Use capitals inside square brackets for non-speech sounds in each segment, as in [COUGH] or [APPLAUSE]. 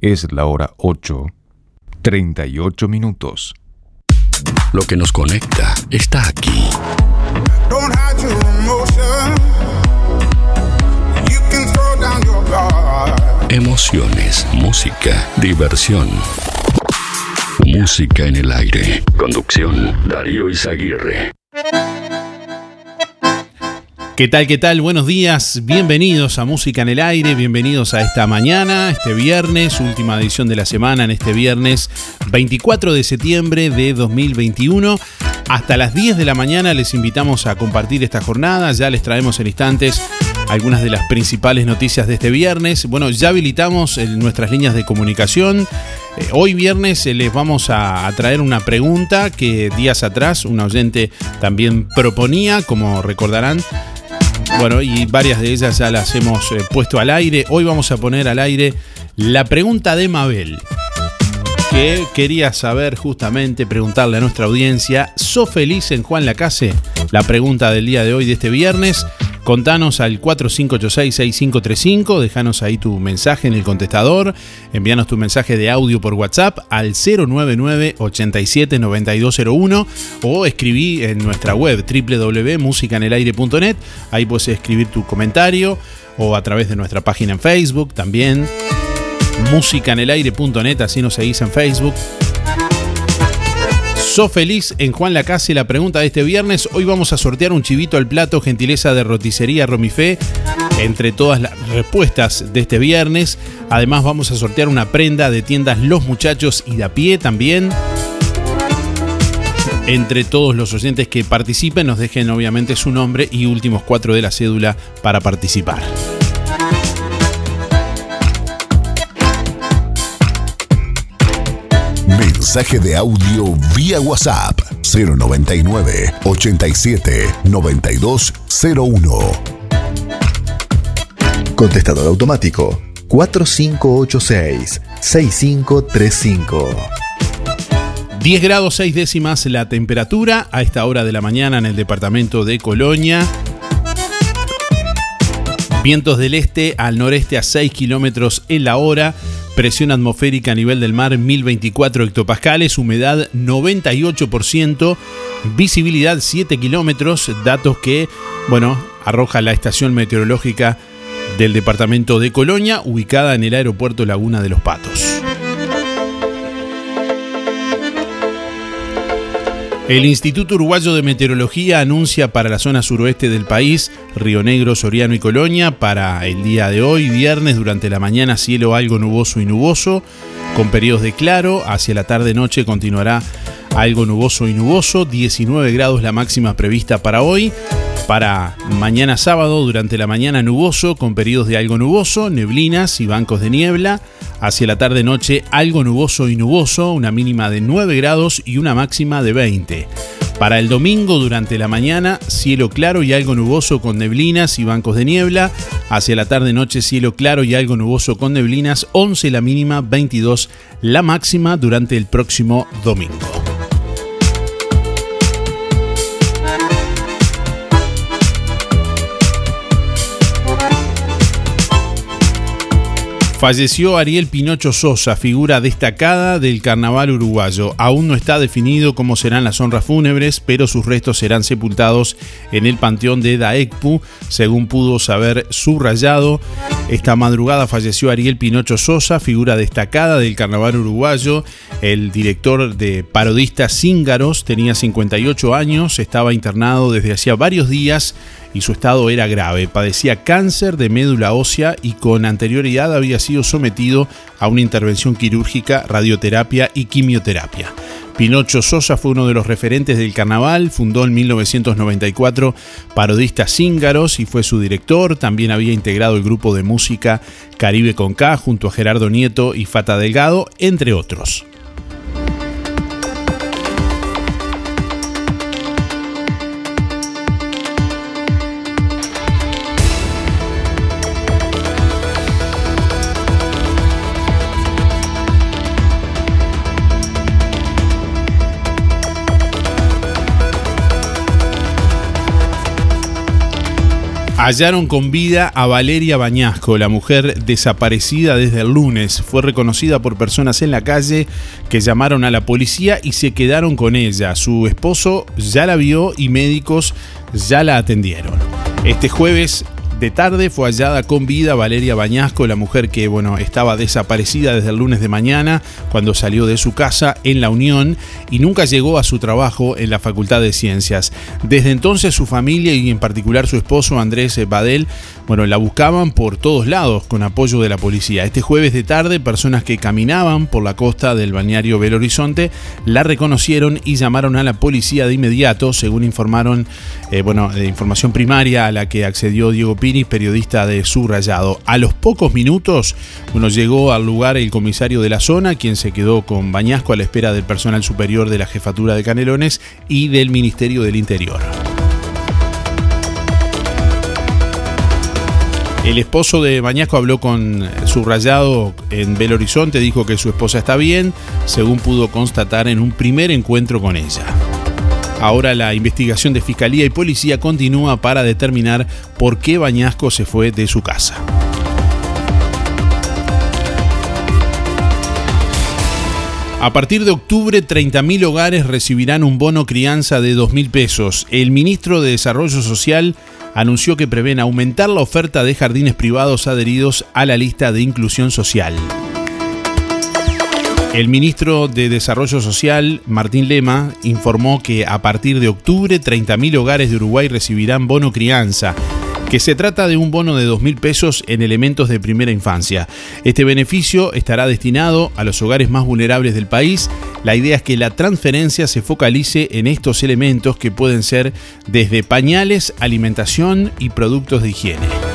Es la hora 8, 38 minutos. Lo que nos conecta está aquí. Emociones, música, diversión. Música en el aire. Conducción, Darío Izaguirre. ¿Qué tal, qué tal? Buenos días, bienvenidos a Música en el Aire, bienvenidos a esta mañana, este viernes, última edición de la semana, en este viernes 24 de septiembre de 2021. Hasta las 10 de la mañana les invitamos a compartir esta jornada, ya les traemos en instantes algunas de las principales noticias de este viernes. Bueno, ya habilitamos nuestras líneas de comunicación. Eh, hoy viernes eh, les vamos a, traer una pregunta que días atrás un oyente también proponía, como recordarán. Bueno, y varias de ellas ya las hemos eh, puesto al aire. Hoy vamos a poner al aire la pregunta de Mabel, que quería saber justamente, preguntarle a nuestra audiencia, ¿sos feliz en Juan Lacase? La pregunta del día de hoy, de este viernes. Contanos al 4586-6535, déjanos ahí tu mensaje en el contestador, envíanos tu mensaje de audio por WhatsApp al 099-879201 o escribí en nuestra web www.musicanelaire.net, ahí puedes escribir tu comentario o a través de nuestra página en Facebook también, musicanelaire.net, así nos seguís en Facebook. ¿Sos feliz en Juan Lacase? La pregunta de este viernes. Hoy vamos a sortear un chivito al plato, gentileza de roticería Romifé. Entre todas las respuestas de este viernes. Además, vamos a sortear una prenda de tiendas Los Muchachos y de a pie también. Entre todos los oyentes que participen, nos dejen obviamente su nombre y últimos cuatro de la cédula para participar. Mensaje de audio vía WhatsApp 099 87 9201. Contestador automático 4586 6535. 10 grados 6 décimas la temperatura a esta hora de la mañana en el departamento de Colonia. Vientos del este al noreste a 6 kilómetros en la hora. Presión atmosférica a nivel del mar 1024 hectopascales, humedad 98%, visibilidad 7 kilómetros, datos que, bueno, arroja la estación meteorológica del departamento de Colonia, ubicada en el aeropuerto Laguna de los Patos. El Instituto Uruguayo de Meteorología anuncia para la zona suroeste del país, Río Negro, Soriano y Colonia, para el día de hoy, viernes, durante la mañana cielo algo nuboso y nuboso, con periodos de claro, hacia la tarde-noche continuará algo nuboso y nuboso, 19 grados la máxima prevista para hoy. Para mañana sábado, durante la mañana nuboso, con periodos de algo nuboso, neblinas y bancos de niebla. Hacia la tarde-noche, algo nuboso y nuboso, una mínima de 9 grados y una máxima de 20. Para el domingo, durante la mañana, cielo claro y algo nuboso con neblinas y bancos de niebla. Hacia la tarde-noche, cielo claro y algo nuboso con neblinas, 11 la mínima, 22 la máxima durante el próximo domingo. Falleció Ariel Pinocho Sosa, figura destacada del carnaval uruguayo. Aún no está definido cómo serán las honras fúnebres, pero sus restos serán sepultados en el panteón de Daekpu, según pudo saber subrayado. Esta madrugada falleció Ariel Pinocho Sosa, figura destacada del carnaval uruguayo. El director de parodistas Cíngaros tenía 58 años, estaba internado desde hacía varios días y su estado era grave. Padecía cáncer de médula ósea y con anterioridad había sido sometido a una intervención quirúrgica, radioterapia y quimioterapia. Pinocho Sosa fue uno de los referentes del carnaval, fundó en 1994 Parodistas Cíngaros y fue su director. También había integrado el grupo de música Caribe con K junto a Gerardo Nieto y Fata Delgado, entre otros. Hallaron con vida a Valeria Bañasco, la mujer desaparecida desde el lunes. Fue reconocida por personas en la calle que llamaron a la policía y se quedaron con ella. Su esposo ya la vio y médicos ya la atendieron. Este jueves de tarde fue hallada con vida Valeria Bañasco, la mujer que bueno, estaba desaparecida desde el lunes de mañana cuando salió de su casa en La Unión y nunca llegó a su trabajo en la Facultad de Ciencias. Desde entonces su familia y en particular su esposo Andrés Badel, bueno, la buscaban por todos lados con apoyo de la policía. Este jueves de tarde, personas que caminaban por la costa del balneario Belo Horizonte la reconocieron y llamaron a la policía de inmediato, según informaron, eh, bueno, información primaria a la que accedió Diego Pino periodista de Subrayado. A los pocos minutos, bueno, llegó al lugar el comisario de la zona, quien se quedó con Bañasco a la espera del personal superior de la jefatura de Canelones y del Ministerio del Interior. El esposo de Bañasco habló con Subrayado en Belo Horizonte, dijo que su esposa está bien, según pudo constatar en un primer encuentro con ella. Ahora la investigación de Fiscalía y Policía continúa para determinar por qué Bañasco se fue de su casa. A partir de octubre, 30.000 hogares recibirán un bono crianza de 2.000 pesos. El ministro de Desarrollo Social anunció que prevén aumentar la oferta de jardines privados adheridos a la lista de inclusión social. El ministro de Desarrollo Social, Martín Lema, informó que a partir de octubre 30.000 hogares de Uruguay recibirán bono crianza que se trata de un bono de 2.000 pesos en elementos de primera infancia. Este beneficio estará destinado a los hogares más vulnerables del país. La idea es que la transferencia se focalice en estos elementos que pueden ser desde pañales, alimentación y productos de higiene.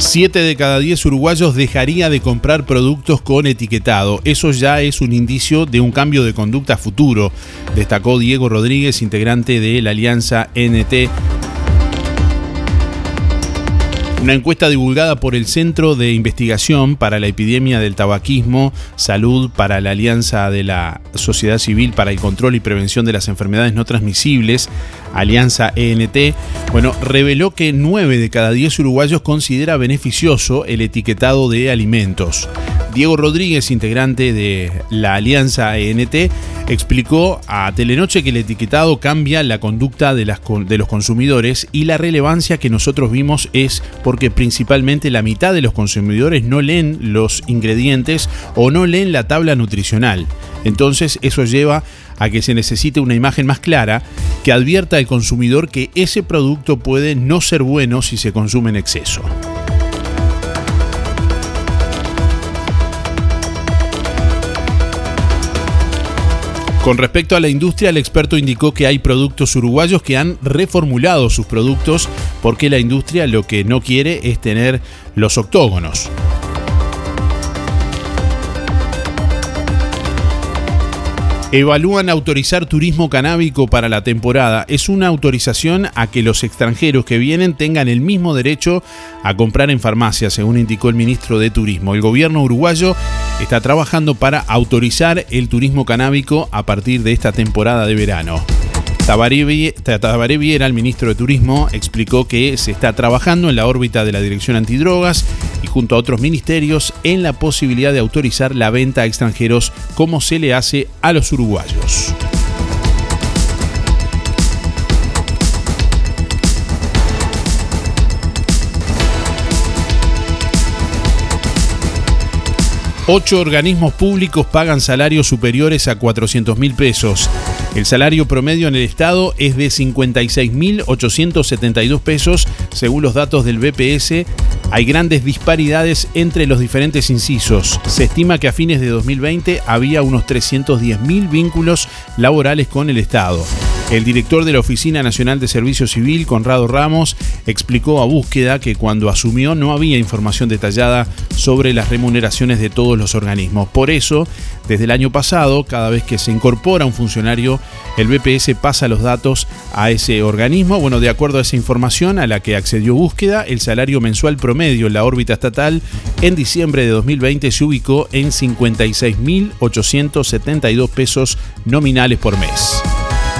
7 de cada 10 uruguayos dejaría de comprar productos con etiquetado. Eso ya es un indicio de un cambio de conducta futuro, destacó Diego Rodríguez, integrante de la alianza NT una encuesta divulgada por el Centro de Investigación para la Epidemia del Tabaquismo, Salud para la Alianza de la Sociedad Civil para el Control y Prevención de las Enfermedades No Transmisibles, Alianza ENT, bueno, reveló que 9 de cada 10 uruguayos considera beneficioso el etiquetado de alimentos. Diego Rodríguez, integrante de la Alianza ENT, explicó a Telenoche que el etiquetado cambia la conducta de, de los consumidores y la relevancia que nosotros vimos es porque principalmente la mitad de los consumidores no leen los ingredientes o no leen la tabla nutricional. Entonces eso lleva a que se necesite una imagen más clara que advierta al consumidor que ese producto puede no ser bueno si se consume en exceso. Con respecto a la industria, el experto indicó que hay productos uruguayos que han reformulado sus productos porque la industria lo que no quiere es tener los octógonos. Evalúan autorizar turismo canábico para la temporada. Es una autorización a que los extranjeros que vienen tengan el mismo derecho a comprar en farmacia, según indicó el ministro de Turismo. El gobierno uruguayo está trabajando para autorizar el turismo canábico a partir de esta temporada de verano. Tabaré Viera, el ministro de Turismo, explicó que se está trabajando en la órbita de la Dirección Antidrogas y junto a otros ministerios en la posibilidad de autorizar la venta a extranjeros como se le hace a los uruguayos. Ocho organismos públicos pagan salarios superiores a 400 mil pesos. El salario promedio en el Estado es de 56.872 pesos, según los datos del BPS. Hay grandes disparidades entre los diferentes incisos. Se estima que a fines de 2020 había unos 310.000 vínculos laborales con el Estado. El director de la Oficina Nacional de Servicio Civil, Conrado Ramos, explicó a búsqueda que cuando asumió no había información detallada sobre las remuneraciones de todos los organismos. Por eso, desde el año pasado, cada vez que se incorpora un funcionario, el BPS pasa los datos a ese organismo. Bueno, de acuerdo a esa información a la que accedió búsqueda, el salario mensual promedio en la órbita estatal en diciembre de 2020 se ubicó en 56.872 pesos nominales por mes.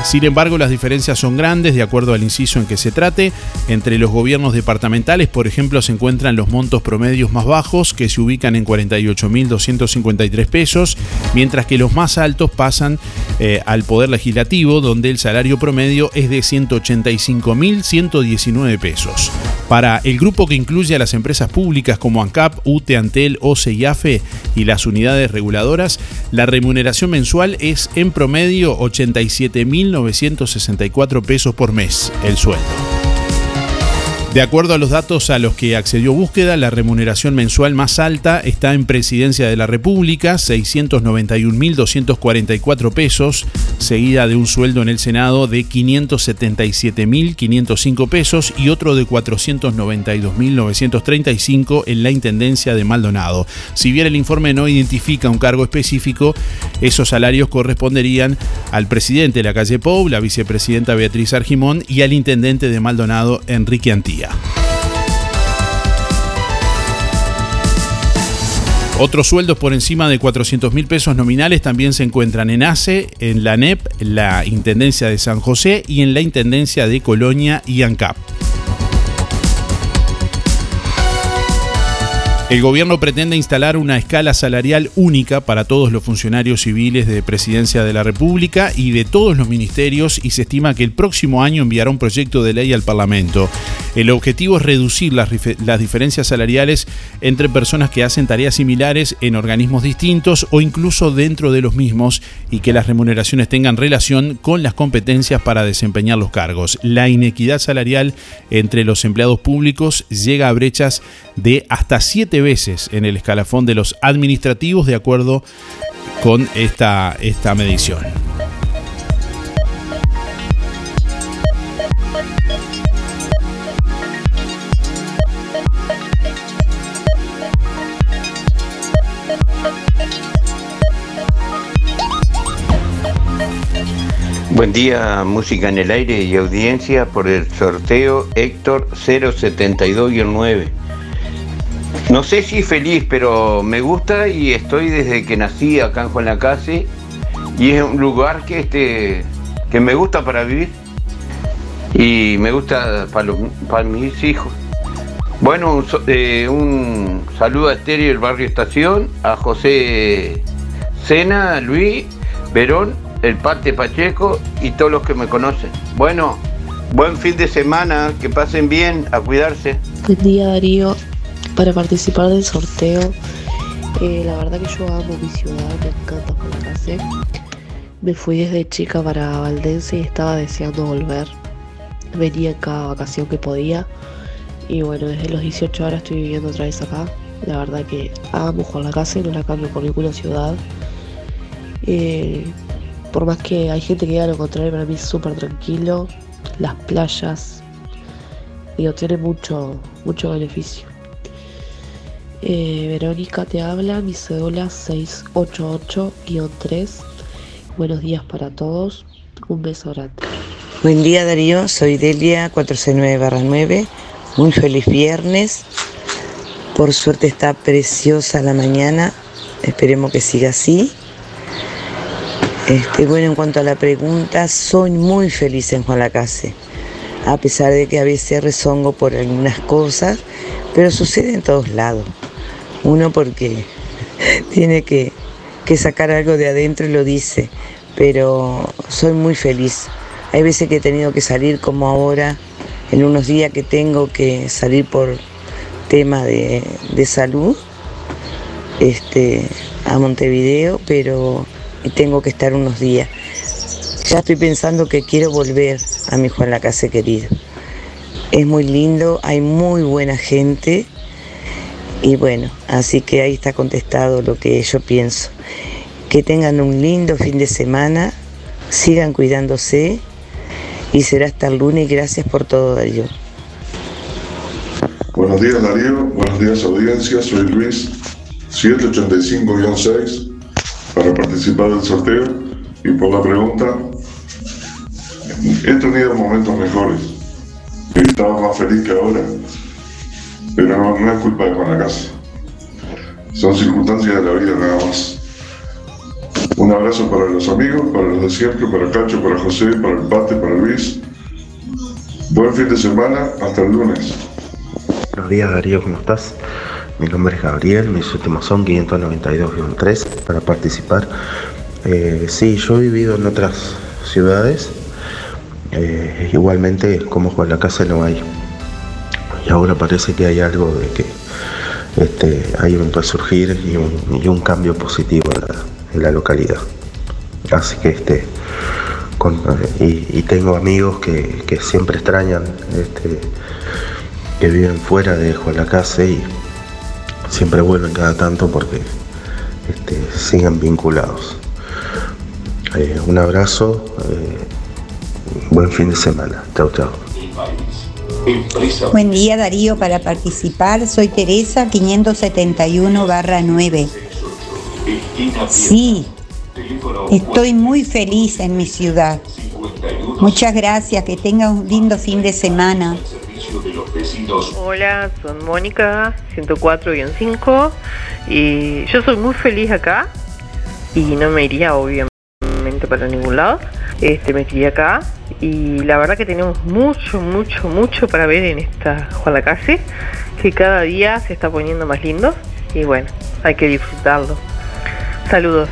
Sin embargo, las diferencias son grandes de acuerdo al inciso en que se trate. Entre los gobiernos departamentales, por ejemplo, se encuentran los montos promedios más bajos, que se ubican en 48.253 pesos, mientras que los más altos pasan eh, al Poder Legislativo, donde el salario promedio es de 185.119 pesos. Para el grupo que incluye a las empresas públicas como ANCAP, UTE, Antel, OCE y AFE y las unidades reguladoras, la remuneración mensual es en promedio 87.964 pesos por mes el sueldo. De acuerdo a los datos a los que accedió búsqueda, la remuneración mensual más alta está en Presidencia de la República, 691.244 pesos, seguida de un sueldo en el Senado de 577.505 pesos y otro de 492.935 en la Intendencia de Maldonado. Si bien el informe no identifica un cargo específico, esos salarios corresponderían al presidente de la calle Pou, la vicepresidenta Beatriz Argimón y al intendente de Maldonado, Enrique Antía. Otros sueldos por encima de 400 mil pesos nominales también se encuentran en ACE, en la NEP, la Intendencia de San José y en la Intendencia de Colonia y ANCAP. El gobierno pretende instalar una escala salarial única para todos los funcionarios civiles de Presidencia de la República y de todos los ministerios y se estima que el próximo año enviará un proyecto de ley al Parlamento. El objetivo es reducir las, diferencias salariales entre personas que hacen tareas similares en organismos distintos o incluso dentro de los mismos y que las remuneraciones tengan relación con las competencias para desempeñar los cargos. La inequidad salarial entre los empleados públicos llega a brechas de hasta veces en el escalafón de los administrativos de acuerdo con esta, esta medición. Buen día, música en el aire y audiencia por el sorteo Héctor 072-9. No sé si feliz, pero me gusta y estoy desde que nací acá en Juan la Case y es un lugar que, este, que me gusta para vivir y me gusta para, mis hijos. Bueno, un, eh, un saludo a Estéreo del Barrio Estación, a José Sena, Luis, Verón, el Pate Pacheco y todos los que me conocen. Bueno, buen fin de semana, que pasen bien, a cuidarse. Buen día Darío, para participar del sorteo. Eh, la verdad que yo amo mi ciudad, me encanta casa. Me fui desde chica para Valdense y estaba deseando volver. Venía en cada vacación que podía. Y bueno, desde los 18 horas estoy viviendo otra vez acá. La verdad que amo Juan la Casa y no la cambio por ninguna ciudad. Eh, por más que hay gente que diga lo contrario, para mí es súper tranquilo. Las playas, digo, tiene mucho, mucho beneficio. Eh, Verónica te habla, mi cédula 688-3. Buenos días para todos. Un beso grande. Buen día Darío, soy Delia 469-9. Muy feliz viernes. Por suerte está preciosa la mañana. Esperemos que siga así. Este, bueno, en cuanto a la pregunta, soy muy feliz en Juan Lacase. A pesar de que a veces rezongo por algunas cosas, pero sucede en todos lados. Uno porque [LAUGHS] tiene que, sacar algo de adentro y lo dice, pero soy muy feliz. Hay veces que he tenido que salir como ahora, en unos días que tengo que salir por tema de, salud este, a Montevideo, pero tengo que estar unos días. Ya estoy pensando que quiero volver a mi Juan la Casa querido. Es muy lindo, hay muy buena gente y bueno, así que ahí está contestado lo que yo pienso. Que tengan un lindo fin de semana, sigan cuidándose y será hasta el lunes. Gracias por todo, Darío. Buenos días Darío, buenos días audiencia, soy Luis 785-6 para participar del sorteo y por la pregunta, he tenido momentos mejores y estaba más feliz que ahora, pero no, es culpa de Juan la Casa, son circunstancias de la vida nada más. Un abrazo para los amigos, para los de siempre, para Cacho, para José, para el Pate, para Luis. Buen fin de semana, hasta el lunes. Buenos días Darío, ¿cómo estás? Mi nombre es Gabriel, mis últimos son 592-3 para participar. Eh, sí, yo he vivido en otras ciudades, eh, igualmente como Juan la Casa no hay. Y ahora parece que hay algo de que este, hay un resurgir y un, y un cambio positivo en la, localidad. Así que este, y, tengo amigos que, que siempre extrañan este, que viven fuera de Juan la Casa y siempre vuelven cada tanto porque este, siguen vinculados. Eh, un abrazo, eh, buen fin de semana. Chao, chao. Buen día Darío, para participar soy Teresa 571 barra 9. Sí, estoy muy feliz en mi ciudad. Muchas gracias, que tenga un lindo fin de semana. Hola, soy Mónica 104-5 y yo soy muy feliz acá y no me iría obviamente para ningún lado. Este, me iría acá y la verdad que tenemos mucho, mucho, mucho para ver en esta Juan que cada día se está poniendo más lindo y bueno, hay que disfrutarlo. Saludos.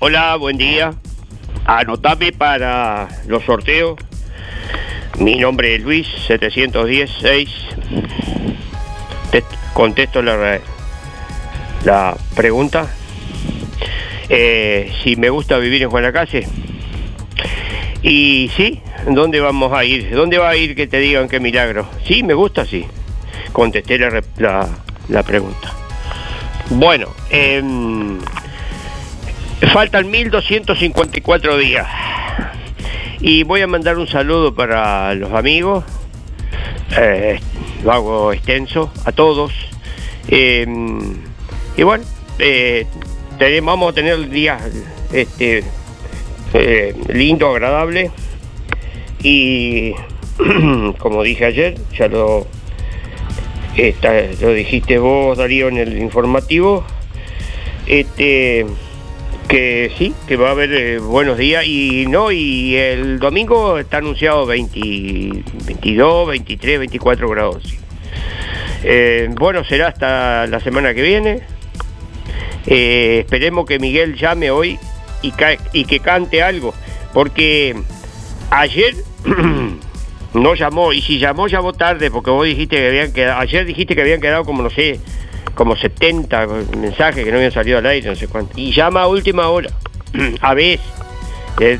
Hola, buen día. Anotame para los sorteos. Mi nombre es Luis 716. Te contesto la, la pregunta. Eh, si me gusta vivir en Juanacase. Y sí, ¿dónde vamos a ir? ¿Dónde va a ir que te digan qué milagro? Sí, me gusta, sí. Contesté la, la, la pregunta. Bueno, eh, faltan 1254 días. Y voy a mandar un saludo para los amigos. Eh, lo hago extenso a todos. Eh, y bueno, eh, vamos a tener días este, eh, lindo, agradable. Y [CLEARS THROAT] como dije ayer, ya lo, lo dijiste vos, Darío, en el informativo. Este que sí, que va a haber eh, buenos días y no, y el domingo está anunciado 20, 22, 23, 24 grados. Eh, bueno, será hasta la semana que viene. Eh, esperemos que Miguel llame hoy y, que cante algo, porque ayer [CLEARS THROAT] no llamó, y si llamó, llamó tarde, porque vos dijiste que habían quedado, ayer dijiste que habían quedado como, no sé, como 70 mensajes que no habían salido al aire, no sé cuánto. Y llama a última hora, [CLEARS THROAT] a veces.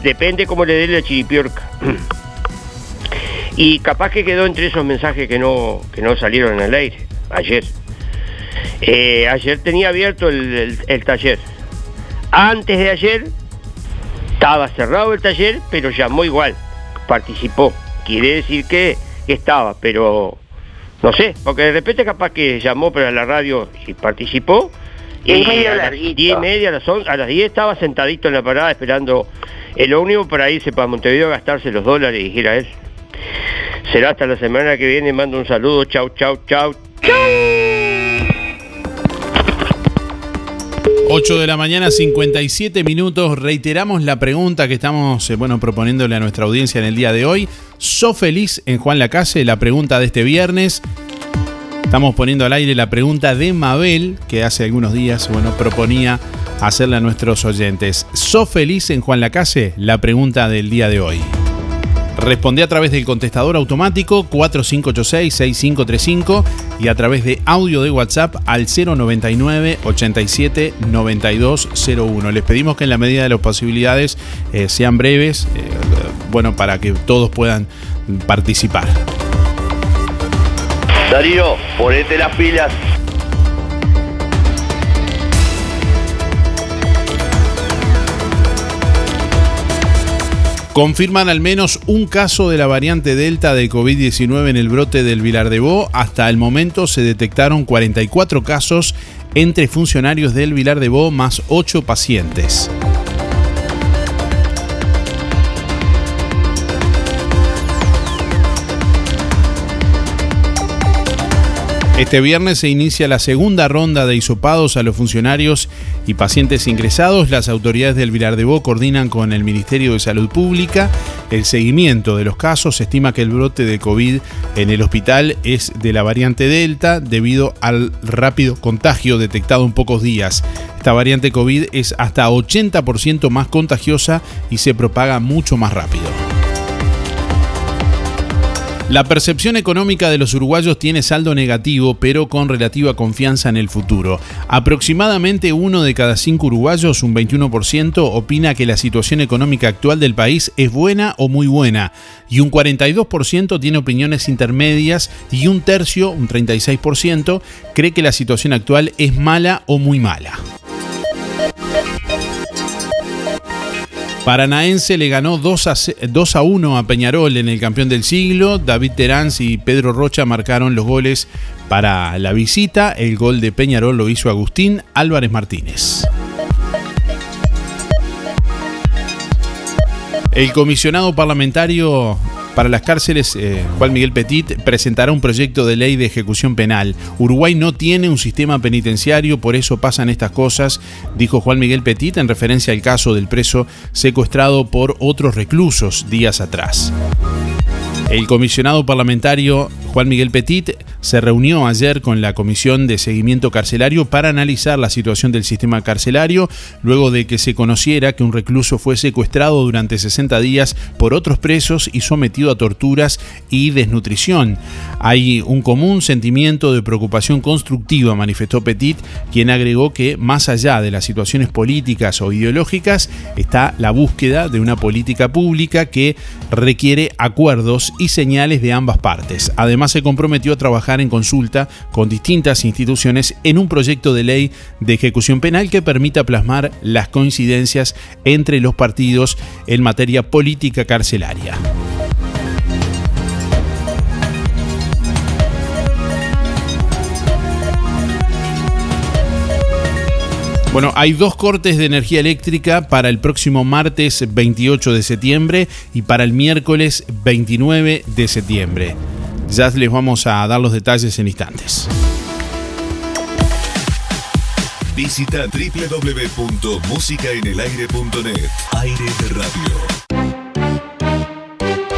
Depende cómo le dé la chiripiorca. [CLEARS THROAT] y capaz que quedó entre esos mensajes que no, que no salieron al aire, ayer. Eh, ayer tenía abierto el, el, el taller. Antes de ayer estaba cerrado el taller, pero llamó igual, participó. Quiere decir que, estaba, pero no sé, porque de repente capaz que llamó para la radio y participó. Y a las 10 y media, a las, 11, a las 10 estaba sentadito en la parada esperando el ómnibus para irse para Montevideo a gastarse los dólares y dijera él. Será hasta la semana que viene, mando un saludo, chau, chau, chau, chau. 8 de la mañana, 57 minutos. Reiteramos la pregunta que estamos eh, bueno, proponiéndole a nuestra audiencia en el día de hoy. ¿So feliz en Juan Lacase? La pregunta de este viernes. Estamos poniendo al aire la pregunta de Mabel, que hace algunos días bueno, proponía hacerle a nuestros oyentes. ¿So feliz en Juan Lacase? La pregunta del día de hoy. Responde a través del contestador automático 4586-6535 y a través de audio de WhatsApp al 099 87 9201. Les pedimos que en la medida de las posibilidades eh, sean breves, eh, bueno, para que todos puedan participar. Darío, ponete las pilas. Confirman al menos un caso de la variante Delta de COVID-19 en el brote del Vilar de Bo. Hasta el momento se detectaron 44 casos entre funcionarios del Vilar de Bo más 8 pacientes. Este viernes se inicia la segunda ronda de hisopados a los funcionarios y pacientes ingresados. Las autoridades del Vilar de Bo coordinan con el Ministerio de Salud Pública el seguimiento de los casos. Se estima que el brote de COVID en el hospital es de la variante Delta debido al rápido contagio detectado en pocos días. Esta variante COVID es hasta 80% más contagiosa y se propaga mucho más rápido. La percepción económica de los uruguayos tiene saldo negativo, pero con relativa confianza en el futuro. Aproximadamente uno de cada cinco uruguayos, un 21%, opina que la situación económica actual del país es buena o muy buena, y un 42% tiene opiniones intermedias y un tercio, un 36%, cree que la situación actual es mala o muy mala. Paranaense le ganó 2 a, 1 a Peñarol en el campeón del siglo. David Terán y Pedro Rocha marcaron los goles para la visita. El gol de Peñarol lo hizo Agustín Álvarez Martínez. El comisionado parlamentario para las cárceles, eh, Juan Miguel Petit presentará un proyecto de ley de ejecución penal. Uruguay no tiene un sistema penitenciario, por eso pasan estas cosas, dijo Juan Miguel Petit en referencia al caso del preso secuestrado por otros reclusos días atrás. El comisionado parlamentario Juan Miguel Petit se reunió ayer con la Comisión de Seguimiento Carcelario para analizar la situación del sistema carcelario luego de que se conociera que un recluso fue secuestrado durante 60 días por otros presos y sometido a torturas y desnutrición. Hay un común sentimiento de preocupación constructiva, manifestó Petit, quien agregó que más allá de las situaciones políticas o ideológicas está la búsqueda de una política pública que requiere acuerdos y señales de ambas partes. Además, se comprometió a trabajar en consulta con distintas instituciones en un proyecto de ley de ejecución penal que permita plasmar las coincidencias entre los partidos en materia política carcelaria. Bueno, hay dos cortes de energía eléctrica para el próximo martes 28 de septiembre y para el miércoles 29 de septiembre. Ya les vamos a dar los detalles en instantes. Visita www.musicaenelaire.net. Aire de radio.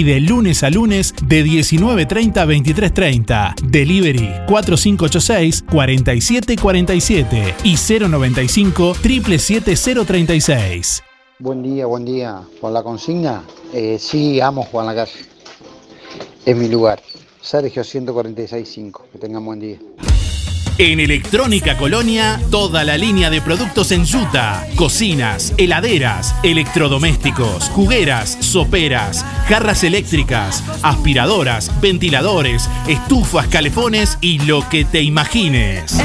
y de lunes a lunes de 19.30 a 23.30. Delivery 4586-4747 y 095 77036. Buen día, buen día. Con la consigna, eh, sí, amo Juan la. Es mi lugar. Sergio 1465. Que tengan buen día. En Electrónica Colonia, toda la línea de productos en yuta, cocinas, heladeras, electrodomésticos, jugueras, soperas, jarras eléctricas, aspiradoras, ventiladores, estufas, calefones y lo que te imagines.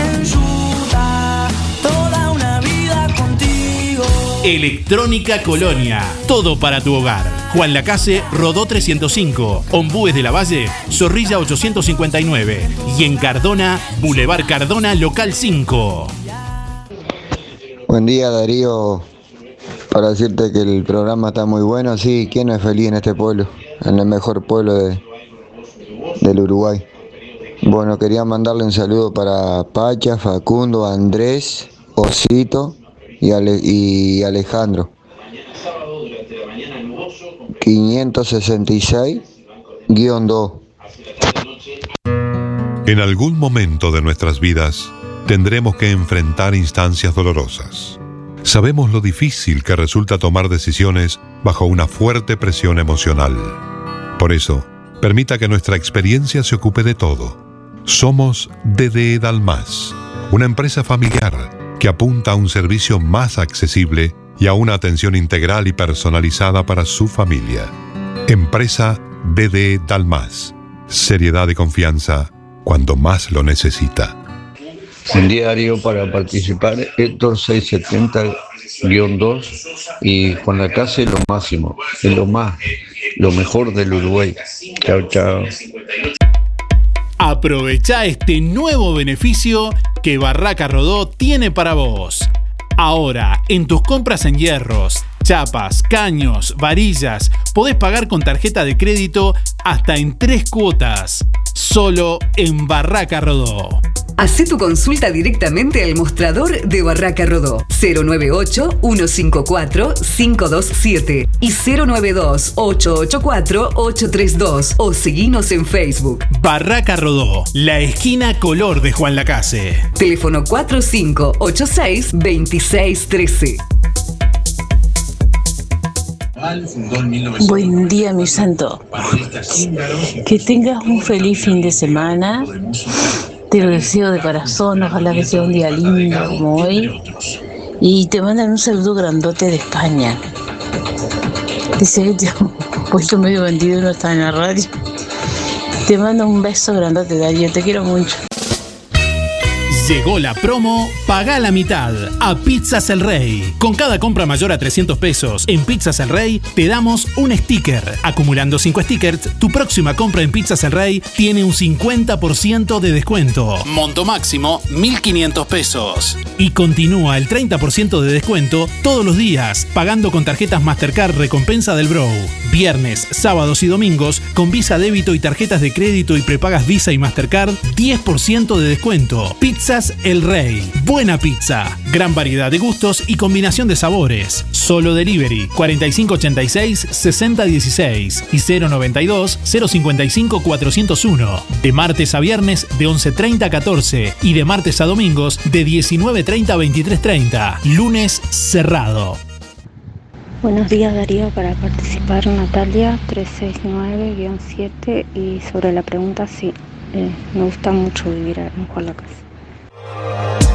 Electrónica Colonia. Todo para tu hogar. Juan Lacase, Rodó 305. Ombúes de la Valle, Zorrilla 859. Y en Cardona, Boulevard Cardona, Local 5. Buen día, Darío. Para decirte que el programa está muy bueno. Sí, ¿quién es feliz en este pueblo? En el mejor pueblo de, del Uruguay. Bueno, quería mandarle un saludo para Pacha, Facundo, Andrés, Osito y, Alejandro. 566-2. En algún momento de nuestras vidas tendremos que enfrentar instancias dolorosas sabemos lo difícil que resulta tomar decisiones bajo una fuerte presión emocional. Por eso, permita que nuestra experiencia se ocupe de todo. Somos DD Dalmas, una empresa familiar que apunta a un servicio más accesible y a una atención integral y personalizada para su familia. Empresa DD Dalmas. Seriedad y confianza cuando más lo necesita. Un diario para participar, Héctor 670-2 y Juan Lacase lo máximo, es lo más, lo mejor del Uruguay. Chao, chao. Aprovecha este nuevo beneficio que Barraca Rodó tiene para vos. Ahora, en tus compras en hierros, chapas, caños, varillas, podés pagar con tarjeta de crédito hasta en tres cuotas. Solo en Barraca Rodó. Hacé tu consulta directamente al mostrador de Barraca Rodó 098-154-527 y 092-884-832 o seguinos en Facebook. Barraca Rodó, la esquina color de Juan Lacase. Teléfono 4586-2613. Buen día, mi santo. Que tengas un feliz fin de semana. Te lo deseo de corazón. Ojalá que sea un día lindo como hoy. Y te mandan un saludo grandote de España. Dice que te puesto medio vendido y no está en la radio. Te mando un beso grandote, Darío. Te quiero mucho. Llegó la promo Paga la mitad a Pizzas El Rey. Con cada compra mayor a 300 pesos en Pizzas El Rey, te damos un sticker. Acumulando 5 stickers, tu próxima compra en Pizzas El Rey tiene un 50% de descuento. Monto máximo 1.500 pesos. Y continúa el 30% de descuento todos los días, pagando con tarjetas Mastercard Recompensa del Bro. Viernes, sábados y domingos, con Visa Débito y tarjetas de crédito y prepagas Visa y Mastercard, 10% de descuento. El Rey. Buena pizza. Gran variedad de gustos y combinación de sabores. Solo delivery 4586-6016 y 092-055-401. De martes a viernes de 11.30 a 14 y de martes a domingos de 19.30 a 23.30. Lunes cerrado. Buenos días Darío, para participar Natalia 369-7 y sobre la pregunta sí, eh, me gusta mucho vivir en Juan Lacas. Bye.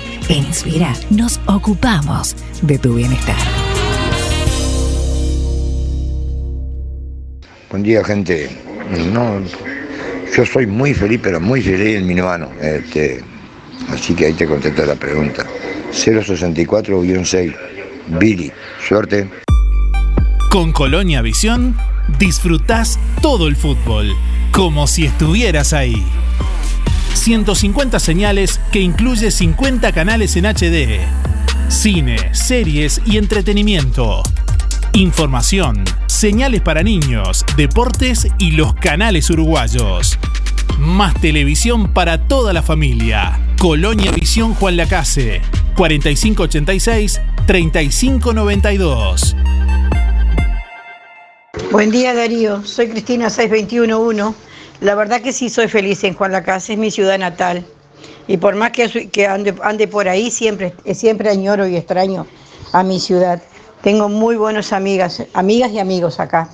En Inspira nos ocupamos de tu bienestar. Buen día, gente. No, yo soy muy feliz, pero muy feliz en mi mano. Este, así que ahí te contesto la pregunta. 064-6. Billy, suerte. Con Colonia Visión disfrutás todo el fútbol, como si estuvieras ahí. 150 señales que incluye 50 canales en HD. Cine, series y entretenimiento. Información, señales para niños, deportes y los canales uruguayos. Más televisión para toda la familia. Colonia Visión Juan Lacase. 4586-3592. Buen día Darío, soy Cristina 6211. La verdad que sí soy feliz en Juan Lacase, es mi ciudad natal. Y por más que, que ande, ande, por ahí, siempre, siempre añoro y extraño a mi ciudad. Tengo muy buenas amigas, amigas y amigos acá.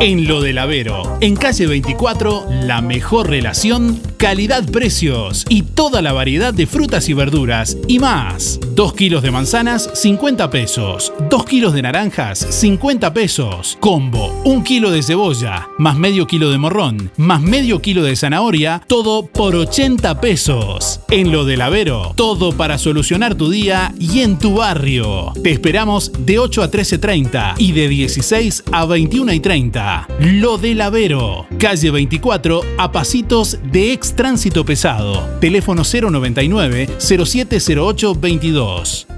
En lo del Avero, en calle 24, la mejor relación, calidad-precios y toda la variedad de frutas y verduras y más. 2 kilos de manzanas, 50 pesos. 2 kilos de naranjas, 50 pesos. Combo, 1 kilo de cebolla, más medio kilo de morrón, más medio kilo de zanahoria, todo por 80 pesos. En lo del Avero, todo para solucionar tu día y en tu barrio. Te esperamos de 8 a 13.30 y de 16 a 21 y 30. Lo del Avero, calle 24, a pasitos de ex Tránsito Pesado. Teléfono 099 0708 22.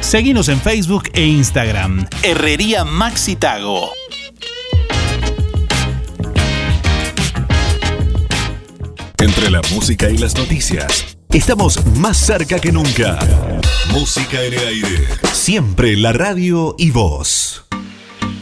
Seguinos en Facebook e Instagram. Herrería Maxitago. Entre la música y las noticias, estamos más cerca que nunca. Música en el aire. Siempre la radio y voz.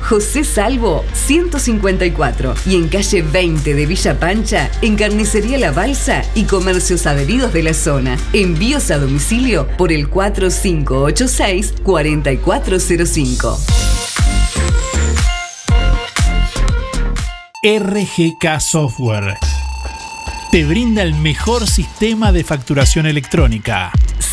José Salvo 154 y en calle 20 de Villa Pancha, en Carnicería La Balsa y comercios adheridos de la zona. Envíos a domicilio por el 4586 4405. RGK Software te brinda el mejor sistema de facturación electrónica.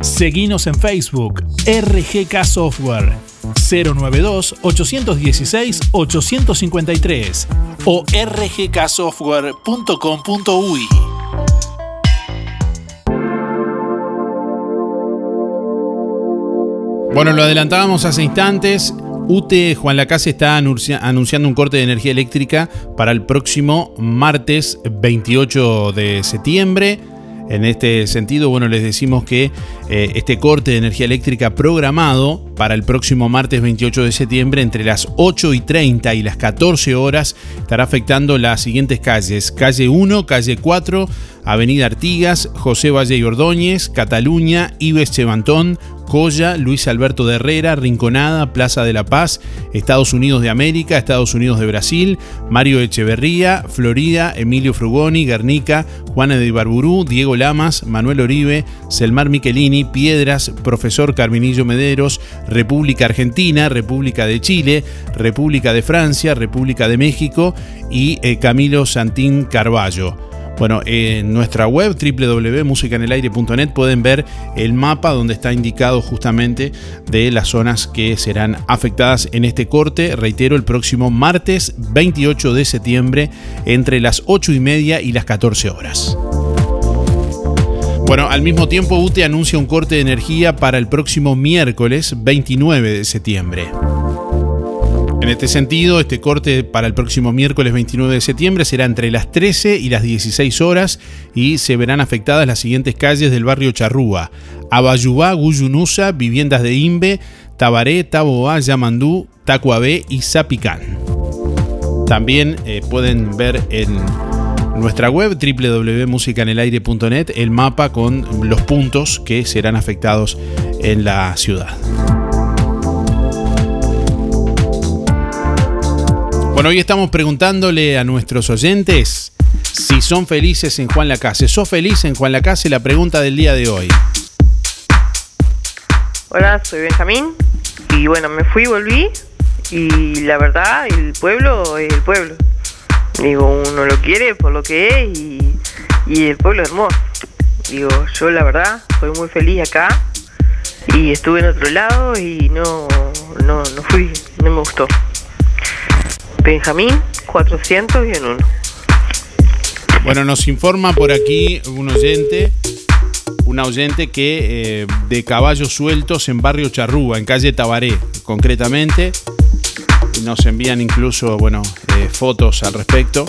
Seguinos en Facebook, RGK Software. 092-816-853 o rgksoftware.com.uy. Bueno, lo adelantábamos hace instantes. UTE Juan Lacase está anunciando un corte de energía eléctrica para el próximo martes 28 de septiembre. En este sentido, bueno, les decimos que eh, este corte de energía eléctrica programado para el próximo martes 28 de septiembre entre las 8 y 30 y las 14 horas estará afectando las siguientes calles. Calle 1, calle 4, Avenida Artigas, José Valle y Ordóñez, Cataluña, Ives Chevantón, Coya, Luis Alberto de Herrera, Rinconada, Plaza de la Paz, Estados Unidos de América, Estados Unidos de Brasil, Mario Echeverría, Florida, Emilio Frugoni, Guernica, Juana de Ibarburú, Diego Lamas, Manuel Oribe, Selmar Michelini, Piedras, Profesor Carminillo Mederos, República Argentina, República de Chile, República de Francia, República de México y eh, Camilo Santín Carballo. Bueno, en nuestra web www.musicanelaire.net pueden ver el mapa donde está indicado justamente de las zonas que serán afectadas en este corte. Reitero, el próximo martes 28 de septiembre entre las 8 y media y las 14 horas. Bueno, al mismo tiempo UTE anuncia un corte de energía para el próximo miércoles 29 de septiembre. En este sentido, este corte para el próximo miércoles 29 de septiembre será entre las 13 y las 16 horas y se verán afectadas las siguientes calles del barrio Charrúa: Abayubá, Guyunusa, Viviendas de Imbe, Tabaré, Taboá, Yamandú, Tacuabé y Zapicán. También eh, pueden ver en nuestra web www.musicanelaire.net el mapa con los puntos que serán afectados en la ciudad. Bueno, hoy estamos preguntándole a nuestros oyentes si son felices en Juan Lacase. ¿Sos feliz en Juan Lacase? La pregunta del día de hoy. Hola, soy Benjamín y bueno, me fui y volví y la verdad, el pueblo es el pueblo. Digo, uno lo quiere por lo que es y, y el pueblo es hermoso. Digo, yo la verdad, soy muy feliz acá y estuve en otro lado y no, no, no fui, no me gustó. Benjamín 400 y en uno. Bueno, nos informa por aquí un oyente. una oyente que eh, de caballos sueltos en barrio Charrúa, en calle Tabaré, concretamente. Nos envían incluso, bueno, eh, fotos al respecto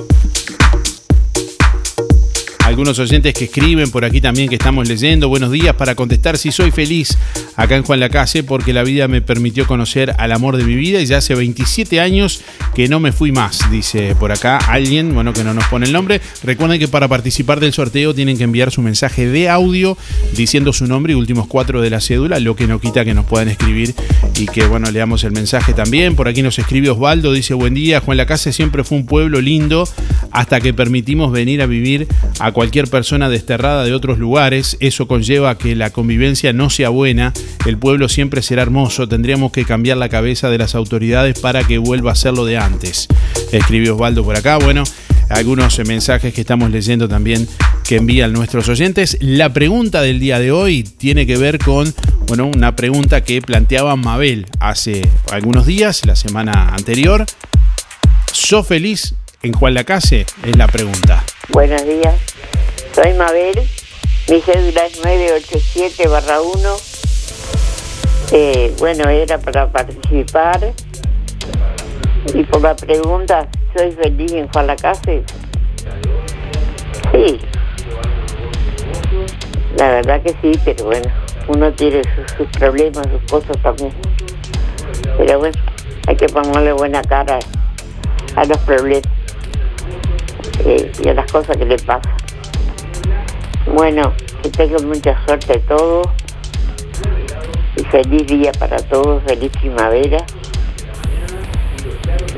algunos oyentes que escriben por aquí también que estamos leyendo. Buenos días para contestar si soy feliz acá en Juan Lacase porque la vida me permitió conocer al amor de mi vida y ya hace 27 años que no me fui más, dice por acá alguien, bueno, que no nos pone el nombre. Recuerden que para participar del sorteo tienen que enviar su mensaje de audio diciendo su nombre y últimos cuatro de la cédula, lo que no quita que nos puedan escribir y que, bueno, leamos el mensaje también. Por aquí nos escribe Osvaldo, dice buen día, Juan Lacase siempre fue un pueblo lindo hasta que permitimos venir a vivir a cualquier persona desterrada de otros lugares. Eso conlleva que la convivencia no sea buena. El pueblo siempre será hermoso. Tendríamos que cambiar la cabeza de las autoridades para que vuelva a ser lo de antes. Escribió Osvaldo por acá. Bueno, algunos mensajes que estamos leyendo también que envían nuestros oyentes. La pregunta del día de hoy tiene que ver con, bueno, una pregunta que planteaba Mabel hace algunos días, la semana anterior. ¿Sos feliz en Juan Lacase? Es la pregunta. Buenos días. Soy Mabel, mi cédula es 987-1. Eh, bueno, era para participar. Y por la pregunta, ¿soy feliz en Juan Lacase? Sí. La verdad que sí, pero bueno, uno tiene sus, problemas, sus cosas también. Pero bueno, hay que ponerle buena cara a los problemas eh, y a las cosas que le pasan. Bueno, que tengan mucha suerte a todos. Y feliz día para todos, feliz primavera.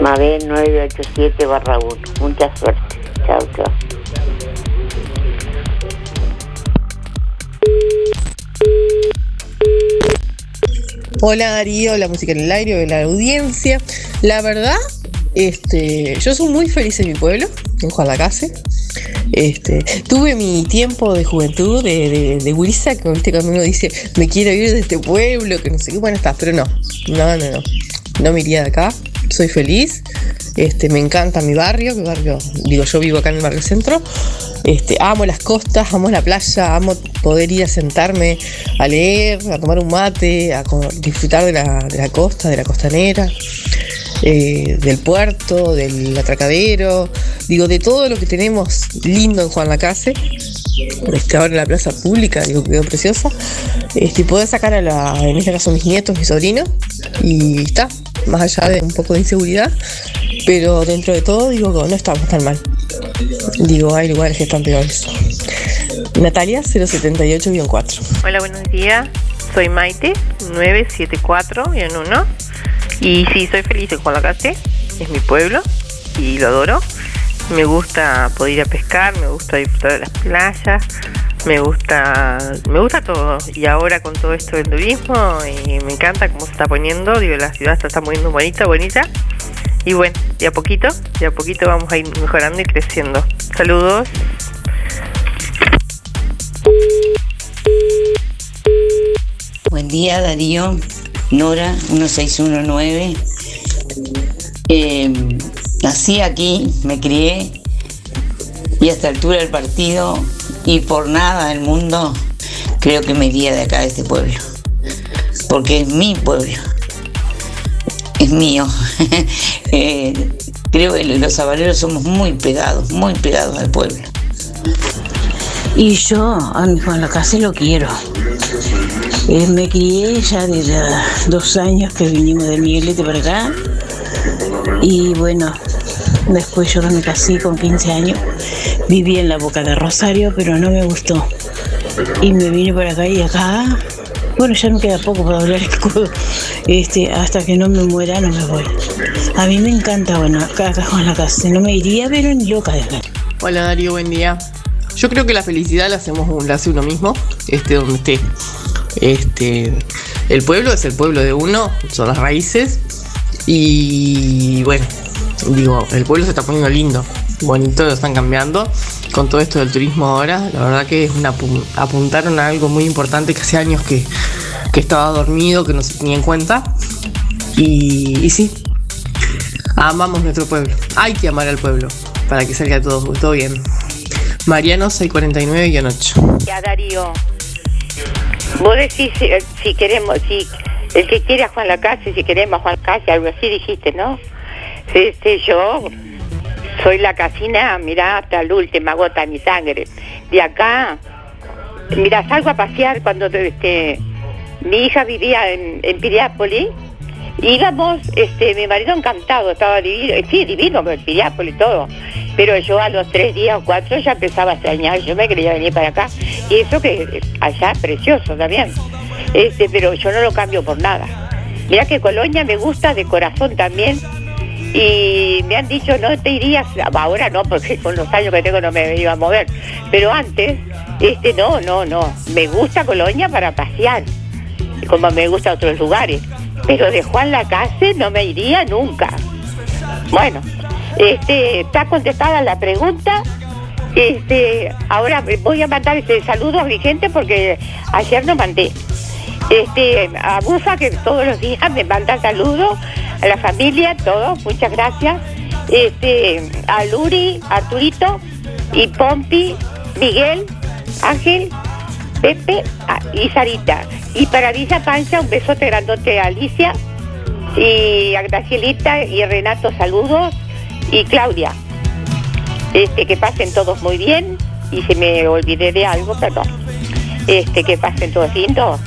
Mabel 987 barra 1. Mucha suerte. Chao, chao. Hola Darío, la música en el aire, de la audiencia. La verdad, este, yo soy muy feliz en mi pueblo, en Juan Lacase. Este, tuve mi tiempo de juventud, de, de, de guisa, que ¿viste? cuando uno dice, me quiero ir de este pueblo, que no sé qué, bueno, está, pero no, no, no, no, no me iría de acá, soy feliz, este, me encanta mi barrio, mi barrio, digo, yo vivo acá en el barrio centro, este, amo las costas, amo la playa, amo poder ir a sentarme a leer, a tomar un mate, a disfrutar de la, de la costa, de la costanera. Eh, del puerto, del atracadero, digo, de todo lo que tenemos lindo en Juan Lacase, este, ahora en la plaza pública, digo, quedó preciosa, este, poder sacar a la, en este caso mis nietos, mis sobrinos, y está, más allá de un poco de inseguridad, pero dentro de todo digo no estamos tan mal. Digo, hay lugares que están peores. Natalia 078-4. Hola, buenos días. Soy Maite 974-1. Y sí, soy feliz en Juan es mi pueblo y lo adoro. Me gusta poder ir a pescar, me gusta disfrutar de las playas, me gusta, me gusta todo. Y ahora con todo esto del turismo, y me encanta cómo se está poniendo, digo, la ciudad se está poniendo bonita, bonita. Y bueno, de a poquito, de a poquito vamos a ir mejorando y creciendo. Saludos. Buen día Darío, Nora 1619. Eh, nací aquí, me crié y a esta altura del partido y por nada del mundo creo que me iría de acá de este pueblo. Porque es mi pueblo. Es mío. [LAUGHS] Eh, creo que los sabaleros somos muy pegados, muy pegados al pueblo. Y yo a mi Juan Lacase lo quiero. Eh, me crié ya desde dos años que vinimos del Miguelete para acá. Y bueno, después yo me casé con 15 años. Viví en la Boca de Rosario, pero no me gustó. Y me vine para acá y acá, bueno, ya me queda poco para hablar [LAUGHS] escudo. Este, hasta que no me muera no me voy. A mí me encanta, bueno, acá, acá con la casa. No me iría, pero ni loca de acá. Hola Darío, buen día. Yo creo que la felicidad la hacemos la hace uno mismo, este donde esté. Este, el pueblo es el pueblo de uno, son las raíces. Y bueno, digo, el pueblo se está poniendo lindo, bonito, lo están cambiando. Con todo esto del turismo ahora, la verdad que es una, apuntaron a algo muy importante que hace años que, que estaba dormido, que no se tenía en cuenta. Y, y sí, amamos nuestro pueblo. Hay que amar al pueblo para que salga todo, todo bien. Mariano 649-8. Ya Darío, Vos decís si, si queremos, si el que quiere a Juan Lacase, si queremos a Juan Lacase, algo así dijiste, ¿no? Este, yo soy la casina, mirá, hasta la última gota de mi sangre. De acá, mira, salgo a pasear cuando este, mi hija vivía en, en Piriápolis. Íbamos, este, mi marido encantado, estaba divino, eh, sí, divino, pero Piriápolis todo. Pero yo a los tres días o cuatro ya empezaba a extrañar, yo me quería venir para acá. Y eso que eh, allá precioso también. Este, pero yo no lo cambio por nada. Mira que Colonia me gusta de corazón también. Y me han dicho, no te irías, ahora no, porque con los años que tengo no me iba a mover. Pero antes, este, no, no, no. Me gusta Colonia para pasear, como me gusta otros lugares. Pero de Juan Lacase no me iría nunca. Bueno, este, está contestada la pregunta. Este, ahora voy a mandar este saludo a mi gente porque ayer no mandé. Este, a Bufa que todos los días me manda saludos, a la familia, todos, muchas gracias. Este, a Luri, Arturito y Pompi, Miguel, Ángel, Pepe ah, y Sarita. Y para Villa Pancha un besote grandote a Alicia y a Gracielita y Renato saludos y Claudia. Este, que pasen todos muy bien y si me olvidé de algo, perdón. Este, que pasen todos lindos.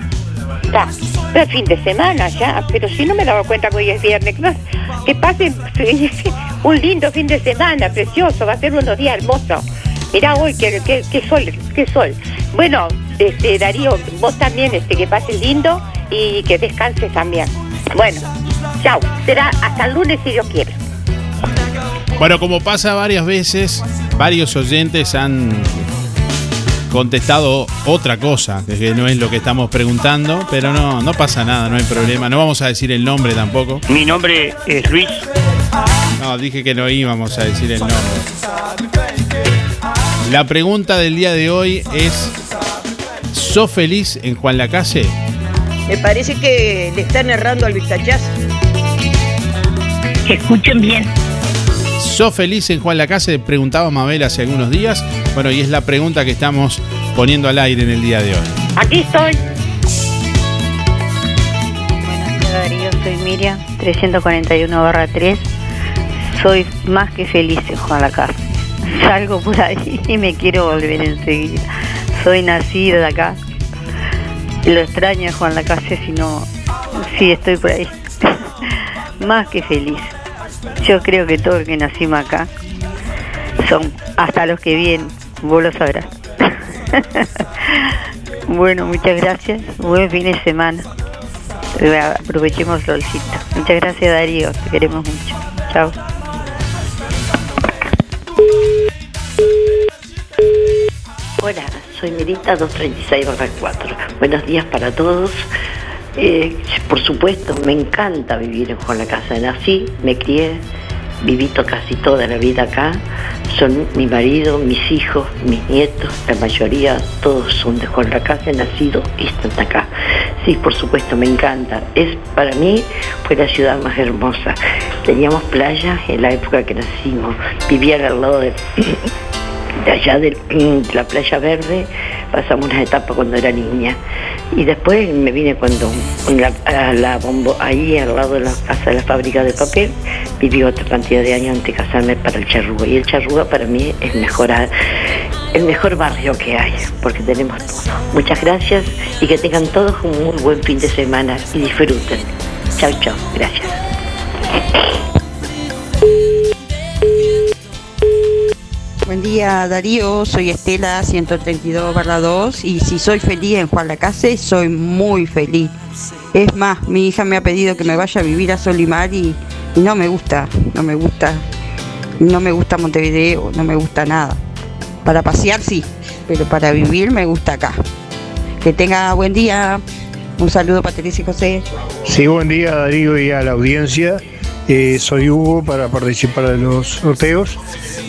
Ya, pero fin de semana ya, pero si no me daba cuenta que hoy es viernes, que, pasen [LAUGHS] un lindo fin de semana, precioso, va a ser unos días hermosos. Mirá hoy qué, qué, qué sol, qué sol. Bueno, este, Darío, vos también este, que pases lindo y que descanses también. Bueno, chao. Será hasta el lunes si Dios quiere. Bueno, como pasa varias veces, varios oyentes han contestado otra cosa, que no es lo que estamos preguntando, pero no, no pasa nada, no hay problema. No vamos a decir el nombre tampoco. Mi nombre es Luis. No, dije que no íbamos a decir el nombre. La pregunta del día de hoy es, ¿sos feliz en Juan Lacase? Me parece que le están errando al vistachaz. Que escuchen bien. ¿Sos feliz en Juan Lacase? Preguntaba Mabel hace algunos días. Bueno, y es la pregunta que estamos poniendo al aire en el día de hoy. Aquí estoy. Buenos días Darío, soy Miriam, 341 barra 3. Soy más que feliz en Juan Lacase. [LAUGHS] Salgo por ahí y me quiero volver enseguida. Soy nacida de acá. Lo extraño a Juan Lacase si no, si estoy por ahí. [LAUGHS] más que feliz. Yo creo que todos los que nacimos acá son, hasta los que vienen, vos lo sabrás. [LAUGHS] bueno, muchas gracias. Buen fin de semana. Aprovechemos el solcito. Muchas gracias Darío, te queremos mucho. Chao. Hola, soy Mirita 236 4. Buenos días para todos. Eh, por supuesto, me encanta vivir en Juan la Casa. Nací, me crié, viví casi toda la vida acá. Son mi marido, mis hijos, mis nietos, la mayoría, todos son de Juan la Casa, nacidos y están acá. Sí, por supuesto, me encanta. Es para mí fue la ciudad más hermosa. Teníamos playa en la época que nacimos. Vivía al lado de [CLEARS THROAT] allá de, de la playa verde pasamos unas etapas cuando era niña. Y después me vine cuando la, a bombo ahí al lado de la casa de la fábrica de papel viví otra cantidad de años antes de casarme para el Charrúa. Y el Charrúa para mí es el mejor barrio que hay porque tenemos todo. Muchas gracias y que tengan todos un muy buen fin de semana y disfruten. Chao chao gracias Buen día Darío, soy Estela 132 barra 2 y si soy feliz en Juan Lacase, soy muy feliz. Es más, mi hija me ha pedido que me vaya a vivir a Solimar y, y no me gusta, no me gusta, no me gusta Montevideo, no me gusta nada. Para pasear sí, pero para vivir me gusta acá. Que tenga buen día. Un saludo para Teresa y José. Sí, buen día Darío y a la audiencia. Eh, soy Hugo para participar de los sorteos.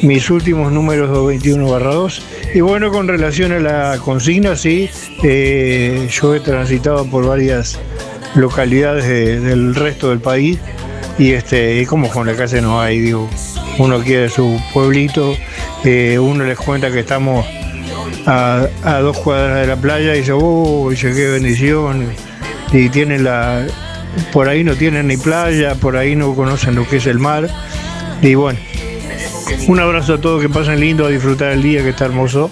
Mis últimos números 221 barra 2. Y bueno, con relación a la consigna, sí, eh, yo he transitado por varias localidades de- del resto del país y este como con la casa no hay, digo, uno quiere su pueblito, eh, uno les cuenta que estamos a, a dos cuadras de la playa y dice, oh, qué bendición. Y tienen la, por ahí no tienen ni playa, por ahí no conocen lo que es el mar. Y bueno, un abrazo a todos, que pasen lindo a disfrutar el día que está hermoso.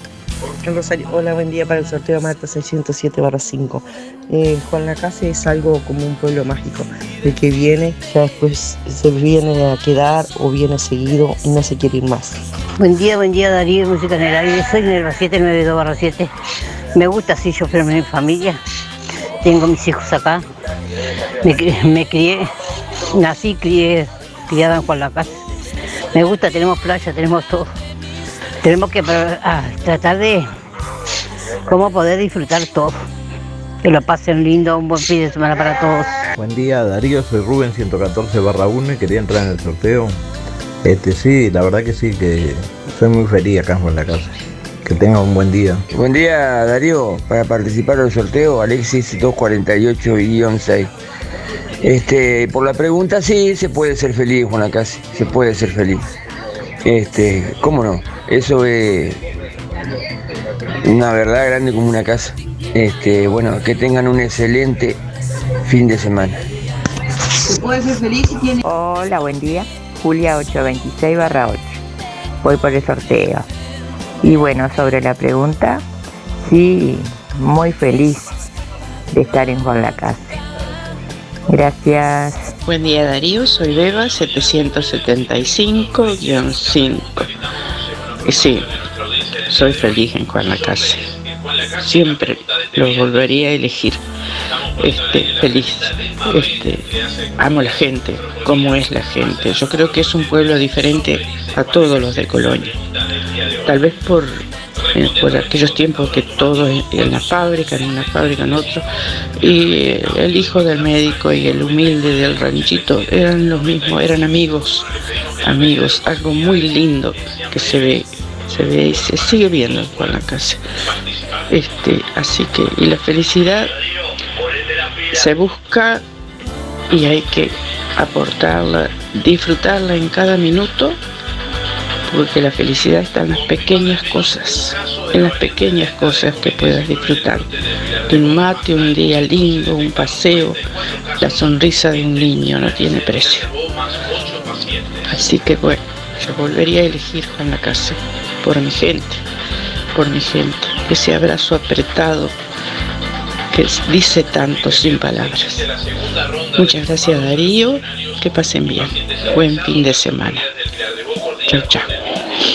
En Rosario, hola, buen día para el sorteo Mata 607 5. Eh, Juan Lacase es algo como un pueblo mágico. El que viene ya después se viene a quedar o viene seguido y no se quiere ir más. Buen día, buen día Darío, música en el aire. Soy Nerva 792 7. Me gusta así yo pero mi familia. Tengo mis hijos acá. Me, cri- me crié, nací, crié, criada en Juan Lacase. Me gusta, tenemos playa, tenemos todo. Tenemos que ah, tratar de cómo poder disfrutar todo. Que lo pasen lindo, un buen fin de semana para todos. Buen día Darío, soy Rubén 114 barra 1 y quería entrar en el sorteo. Este sí, la verdad que sí, que soy muy feliz acá en la Casa. Que tenga un buen día. Buen día Darío, para participar del sorteo Alexis 248-6. Este, por la pregunta sí, se puede ser feliz Juan Lacase, se puede ser feliz. Este, ¿cómo no? Eso es una verdad grande como una casa. Este, bueno, que tengan un excelente fin de semana. ¿Se puede ser feliz si tiene... Hola, buen día. Julia 826 barra 8. Voy por el sorteo. Y bueno, sobre la pregunta, sí, muy feliz de estar en Juan la Casa. Gracias. Buen día Darío, soy Beba 775-5. Y sí, soy feliz en Juan la Casa. Siempre lo volvería a elegir. Este, feliz. Este, amo la gente, cómo es la gente. Yo creo que es un pueblo diferente a todos los de Colonia. Tal vez por, eh, por aquellos tiempos que todo en, la fábrica, en una fábrica, en otro, y el hijo del médico y el humilde del ranchito eran los mismos, eran amigos, amigos, algo muy lindo que se ve, se ve y se sigue viendo con la casa. Este, así que, y la felicidad se busca y hay que aportarla, disfrutarla en cada minuto, porque la felicidad está en las pequeñas cosas, en las pequeñas cosas que puedas disfrutar. De un mate, un día lindo, un paseo, la sonrisa de un niño no tiene precio. Así que bueno, yo volvería a elegir Juan la Casa por mi gente, por mi gente, ese abrazo apretado que dice tanto sin palabras. Muchas gracias Darío, que pasen bien. Buen fin de semana. Chao, chao.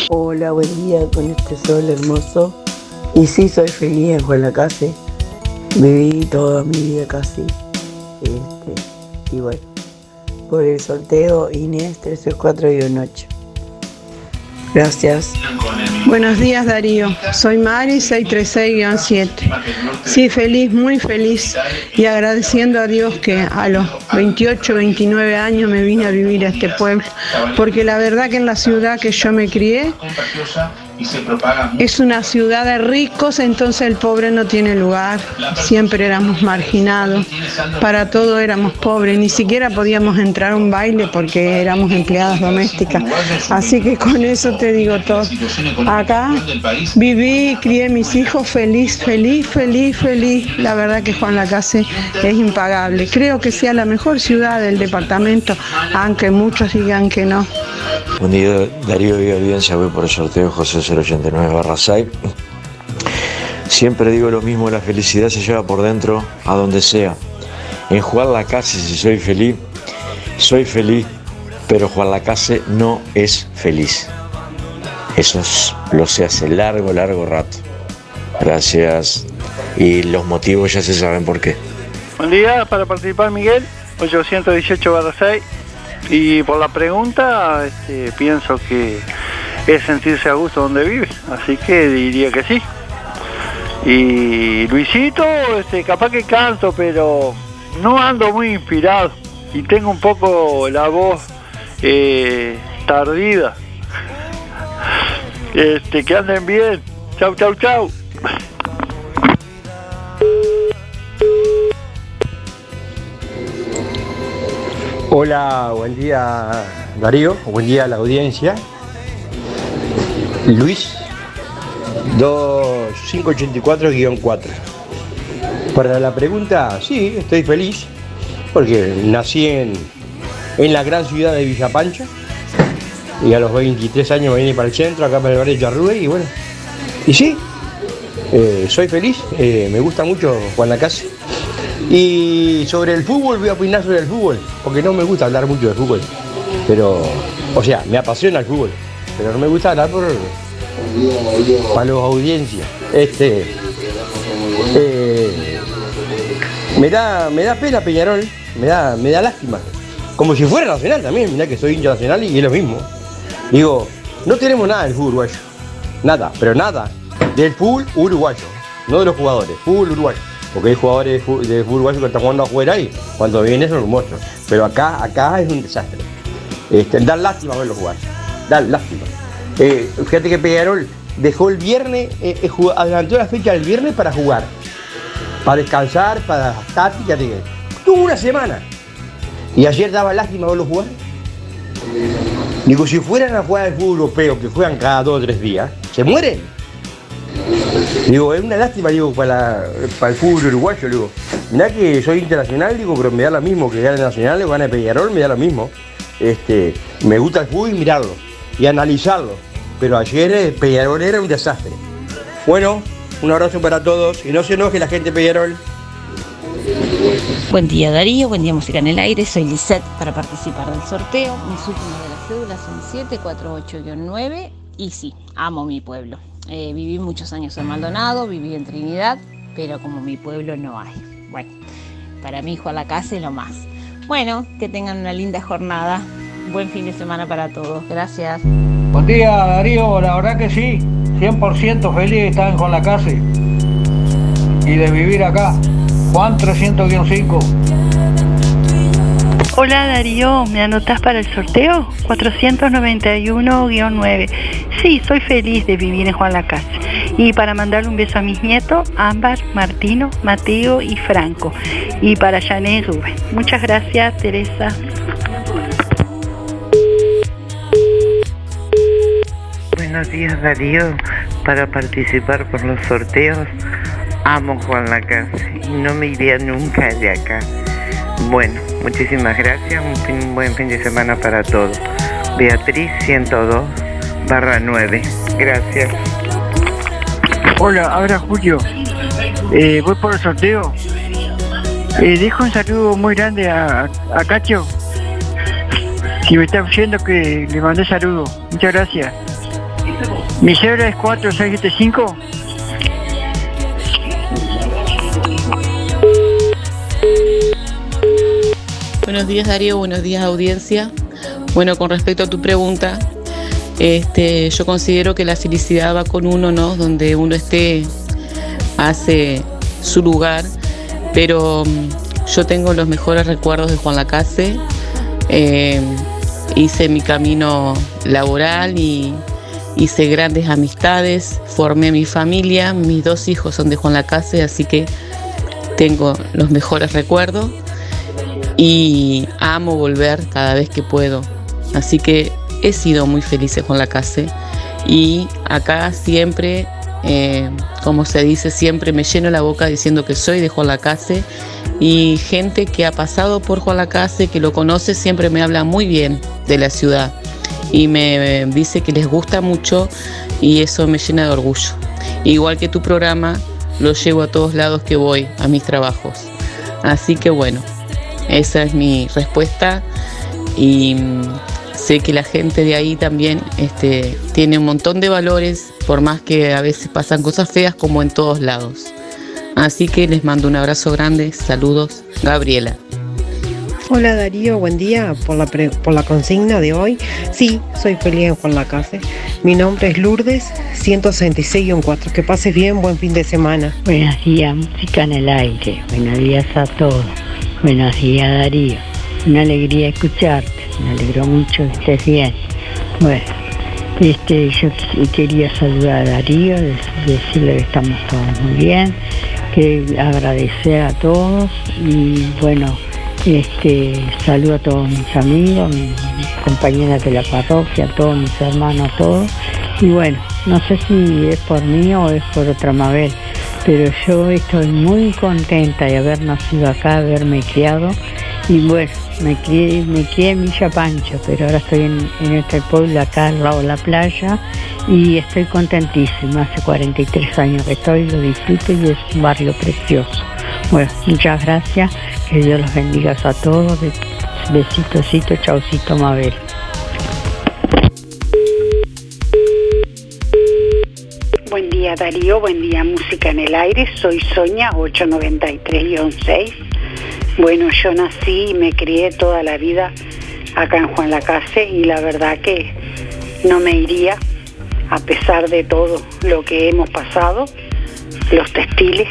Hola, buen día con este sol hermoso. Y sí, soy feliz en Juan Lacase. Viví toda mi vida casi. Este, y bueno, por el sorteo Inés 364-8. Gracias. Buenos días Darío, soy Mari 636-7. Sí, feliz, muy feliz y agradeciendo a Dios que a los 28, 29 años me vine a vivir a este pueblo, porque la verdad que en la ciudad que yo me crié es una ciudad de ricos, entonces el pobre no tiene lugar, siempre éramos marginados, para todo éramos pobres, ni siquiera podíamos entrar a un baile porque éramos empleadas domésticas, así que con eso te digo todo. Acá viví, crié mis hijos feliz, feliz, feliz, feliz, la verdad que Juan Lacase es impagable, creo que sea la mejor ciudad del departamento, aunque muchos digan que no. Buen día, Darío y audiencia, voy por el sorteo José 089 barra 6. Siempre digo lo mismo, la felicidad se lleva por dentro a donde sea. En Juan Lacase, si soy feliz, soy feliz, pero Juan Lacase no es feliz. Eso es- lo sé hace largo, largo rato. Gracias. Y los motivos ya se saben por qué. Buen día, para participar Miguel, 818 6. Y por la pregunta, este, pienso que es sentirse a gusto donde vive, así que diría que sí. Y Luisito, este, capaz que canto, pero no ando muy inspirado y tengo un poco la voz eh, tardida. Este, que anden bien. Chau, chau, chau. Hola, buen día Darío, buen día a la audiencia. Luis 2584-4. Para la pregunta, sí, estoy feliz, porque nací en, en la gran ciudad de Villa Pancha y a los 23 años me vine para el centro, acá para el barrio Yarrube y bueno, y sí, eh, soy feliz, eh, me gusta mucho Juan Lacase. Y sobre el fútbol, voy a opinar sobre el fútbol, porque no me gusta hablar mucho de fútbol, pero, o sea, me apasiona el fútbol, pero no me gusta hablar por, para los audiencias. Este, eh, me, da, me da pena Peñarol, me da, me da lástima. Como si fuera nacional también, mirá que soy hincha nacional y es lo mismo. Digo, no tenemos nada del fútbol uruguayo. Nada, pero nada. Del fútbol uruguayo. No de los jugadores, fútbol uruguayo. Porque hay jugadores de fútbol, de uruguayo que están jugando afuera y cuando vienen eso lo muestro. Pero acá, acá es un desastre. Este, da lástima verlo jugar. Da lástima. Eh, fíjate que Peñarol dejó el viernes, eh, eh, adelantó la fecha del viernes para jugar. Para descansar, para táctica. Tuvo una semana. Y ayer daba lástima verlo jugar. Digo, si fueran a jugar al fútbol europeo, que juegan cada dos o tres días, se mueren. Digo, es una lástima, digo, para, para el fútbol uruguayo, digo. Mirá que soy internacional, digo, pero me da lo mismo que gane Nacional o gane Peñarol, me da lo mismo. Este, me gusta el fútbol y mirarlo y analizarlo. Pero ayer eh, Peñarol era un desastre. Bueno, un abrazo para todos y no se enoje la gente Peñarol. Buen día Darío, buen día Música en el Aire, soy Lisette para participar del sorteo. Mis últimas de las cédulas son 748-9 y sí, amo mi pueblo. Eh, viví muchos años en Maldonado, viví en Trinidad, pero como mi pueblo no hay. Bueno, para hijo a la casa es lo más. Bueno, que tengan una linda jornada. Buen fin de semana para todos. Gracias. Buen día Darío, la verdad que sí, 100% feliz de estar en Juan la Casa y de vivir acá. Juan 300-5. Hola Darío, ¿me anotas para el sorteo? 491-9. Sí, soy feliz de vivir en Juan Lacase. Y para mandarle un beso a mis nietos, Ámbar, Martino, Mateo y Franco. Y para Janet y Rubén. Muchas gracias, Teresa. Buenos días Darío, para participar por los sorteos amo Juan Lacase y no me iría nunca de acá. Bueno, muchísimas gracias, un, buen fin de semana para todos. Beatriz 102 barra 9, gracias. Hola, ahora Julio. Eh, voy por el sorteo. Eh, dejo un saludo muy grande a, a Cacho. Si me está diciendo que le mandé saludo. Muchas gracias. Mi cédula es 4675. Buenos días Darío, buenos días audiencia. Bueno, con respecto a tu pregunta, este, yo considero que la felicidad va con uno, ¿no? Donde uno esté, hace su lugar, pero mm, yo tengo los mejores recuerdos de Juan Lacase. Eh, hice mi camino laboral y hice grandes amistades, formé mi familia, mis dos hijos son de Juan Lacase, así que tengo los mejores recuerdos y amo volver cada vez que puedo. Así que he sido muy feliz con la casa y acá siempre, eh, como se dice, siempre me lleno la boca diciendo que soy de Juan Lacase y gente que ha pasado por Juan Lacase, que lo conoce, siempre me habla muy bien de la ciudad y me dice que les gusta mucho y eso me llena de orgullo. Igual que tu programa, lo llevo a todos lados que voy, a mis trabajos. Así que bueno, esa es mi respuesta y mm, sé que la gente de ahí también este, tiene un montón de valores, por más que a veces pasan cosas feas como en todos lados. Así que les mando un abrazo grande, saludos, Gabriela. Hola Darío, buen día por la, por la consigna de hoy. Sí, soy en Juan Lacase. Mi nombre es Lourdes, 166-4. Que pases bien, buen fin de semana. Buenos días, música en el aire. Buenos días a todos. Buenos días, Darío. Una alegría escucharte. Me alegró mucho que estés bien. Bueno, este, yo qu- quería saludar a Darío, dec- decirle que estamos todos muy bien, que agradecer a todos y bueno, este, saludo a todos mis amigos, mis compañeras de la parroquia, a todos mis hermanos, a todos. Y bueno, no sé si es por mí o es por otra Mabel, pero yo estoy muy contenta de haber nacido acá, haberme criado y bueno, me crié, me crié en Villa Pancho, pero ahora estoy en, en este pueblo acá al lado de la playa y estoy contentísima. Hace 43 años que estoy, lo disfruto y es un barrio precioso. Bueno, muchas gracias, que Dios los bendiga a todos. Besitosito, chaucito, Mabel. Buen día Darío, buen día Música en el Aire, soy Soña 893-6. Bueno, yo nací y me crié toda la vida acá en Juan Lacase y la verdad que no me iría a pesar de todo lo que hemos pasado, los textiles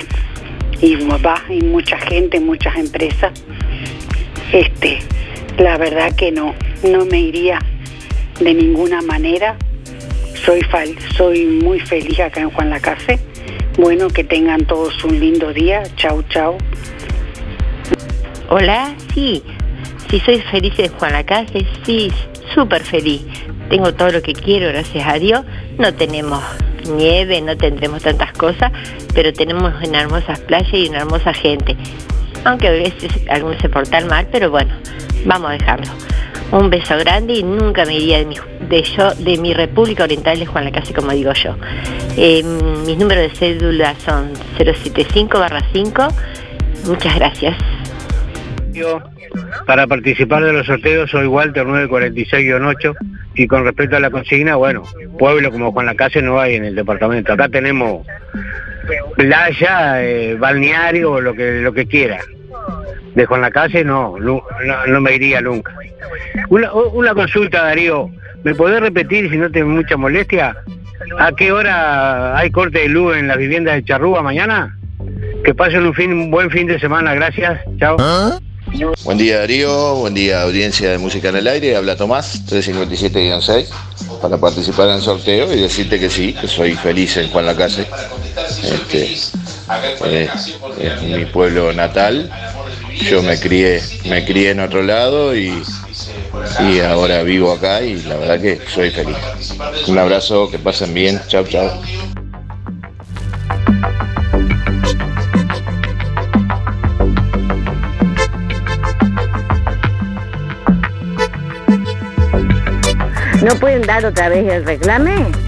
y va, y mucha gente, muchas empresas. Este, la verdad que no, no me iría de ninguna manera soy, soy muy feliz acá en Juan Lacase. Bueno, que tengan todos un lindo día. Chau, chau. Hola, sí, sí soy feliz en Juan Lacase, sí, súper feliz. Tengo todo lo que quiero, gracias a Dios. No tenemos nieve, no tendremos tantas cosas, pero tenemos una hermosas playas y una hermosa gente. Aunque a veces algunos se portan mal, pero bueno, vamos a dejarlo. Un beso grande y nunca me iría de mi, de yo, de mi República Oriental de Juan Lacase, como digo yo. Eh, mis números de cédula son 075-5. Muchas gracias. Para participar de los sorteos soy Walter 946-8 y con respecto a la consigna, bueno, pueblo como Juan Lacase no hay en el departamento. Acá tenemos playa, eh, balneario, lo que, lo que quiera. De Juan Lacase no, no, no me iría nunca. Una, una consulta, Darío. ¿Me podés repetir, si no te mucha molestia, a qué hora hay corte de luz en las viviendas de Charrúa mañana? Que pasen un, fin, un buen fin de semana, gracias. Chao. Buen día Darío, buen día audiencia de Música en el Aire, habla Tomás, 357-6, para participar en el sorteo y decirte que sí, que soy feliz en Juan Lacase. Este, eh, es mi pueblo natal, yo me crié, me crié en otro lado y, y ahora vivo acá y la verdad que soy feliz. Un abrazo, que pasen bien, chao, chao. ¿No pueden dar otra vez el reclame?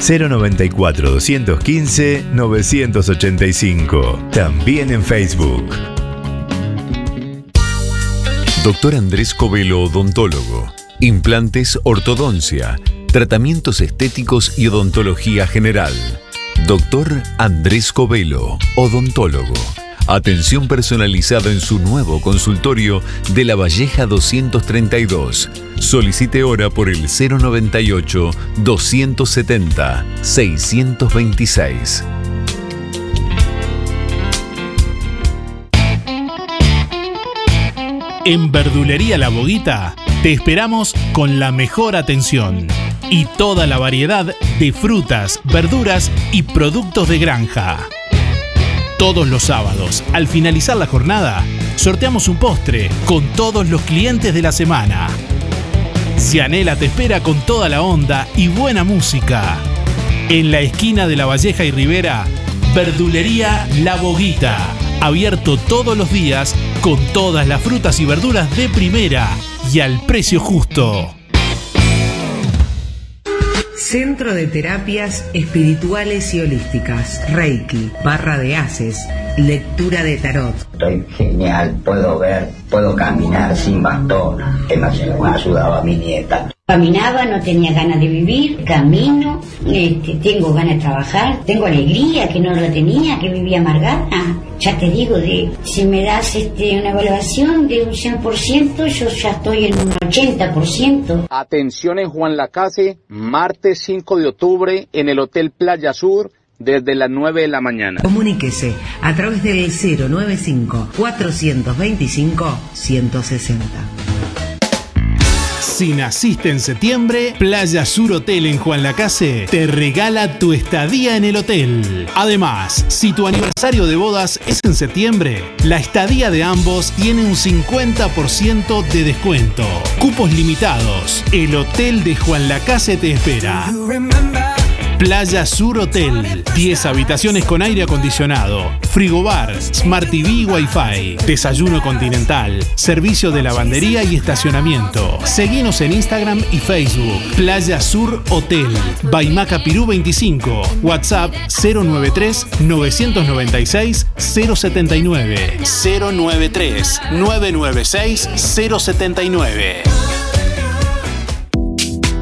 094 215 985. También en Facebook. Doctor Andrés Covelo, odontólogo. Implantes, ortodoncia, tratamientos estéticos y odontología general. Doctor Andrés Covelo, odontólogo. Atención personalizada en su nuevo consultorio de La Valleja 232. Solicite hora por el 098 270 626. En Verdulería La Boguita te esperamos con la mejor atención y toda la variedad de frutas, verduras y productos de granja. Todos los sábados, al finalizar la jornada, sorteamos un postre con todos los clientes de la semana. Cianela te espera con toda la onda y buena música. En la esquina de La Valleja y Rivera, Verdulería La Boguita. Abierto todos los días con todas las frutas y verduras de primera y al precio justo. Centro de Terapias Espirituales y Holísticas, Reiki, Barra de Haces, Lectura de Tarot. Estoy genial, puedo ver, puedo caminar sin bastón, que me ayudaba mi nieta. Caminaba, no tenía ganas de vivir, camino, este, tengo ganas de trabajar, tengo alegría que no la tenía, que vivía amargada. Ya te digo, de, si me das este, una evaluación de un 100%, yo ya estoy en un 80%. Atención en Juan Lacase, martes 5 de octubre en el Hotel Playa Sur desde las 9 de la mañana. Comuníquese a través del 095 425 160. Si naciste en septiembre, Playa Sur Hotel en Juan Lacase te regala tu estadía en el hotel. Además, si tu aniversario de bodas es en septiembre, la estadía de ambos tiene un 50% de descuento. Cupos limitados. El hotel de Juan Lacase te espera. Playa Sur Hotel. 10 habitaciones con aire acondicionado, frigobar, Smart TV y Wi-Fi, desayuno continental, servicio de lavandería y estacionamiento. Seguinos en Instagram y Facebook. Playa Sur Hotel. Baimaca Pirú 25. WhatsApp 093 996 079. 093 996 079.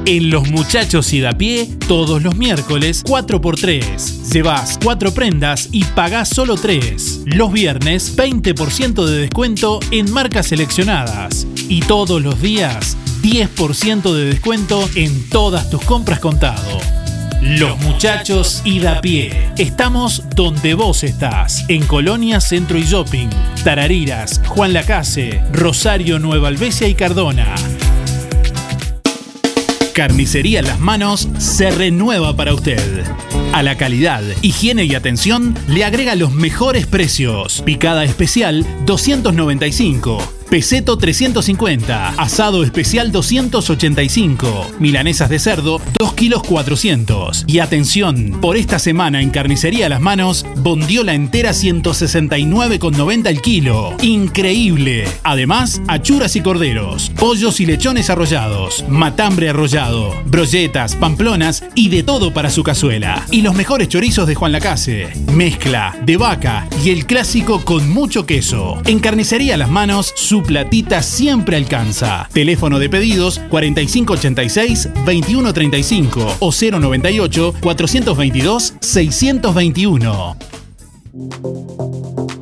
En Los Muchachos y da pie, todos los miércoles, 4x3. Llevas 4 prendas y pagás solo 3. Los viernes, 20% de descuento en marcas seleccionadas. Y todos los días, 10% de descuento en todas tus compras contado. Los Muchachos y da pie. Estamos donde vos estás. En Colonia Centro y Shopping. Tarariras, Juan Lacase, Rosario, Nueva Albesia y Cardona. Carnicería Las Manos se renueva para usted. A la calidad, higiene y atención le agrega los mejores precios. Picada especial 295. Peseto 350, asado especial 285, milanesas de cerdo 2 kilos 400. Y atención, por esta semana en Carnicería Las Manos, bondiola entera 169,90 el kilo. Increíble. Además, achuras y corderos, pollos y lechones arrollados, matambre arrollado, brolletas, pamplonas y de todo para su cazuela. Y los mejores chorizos de Juan Lacase, mezcla de vaca y el clásico con mucho queso. En Carnicería Las Manos, su platita siempre alcanza. Teléfono de pedidos 4586-2135 o 098 422 621.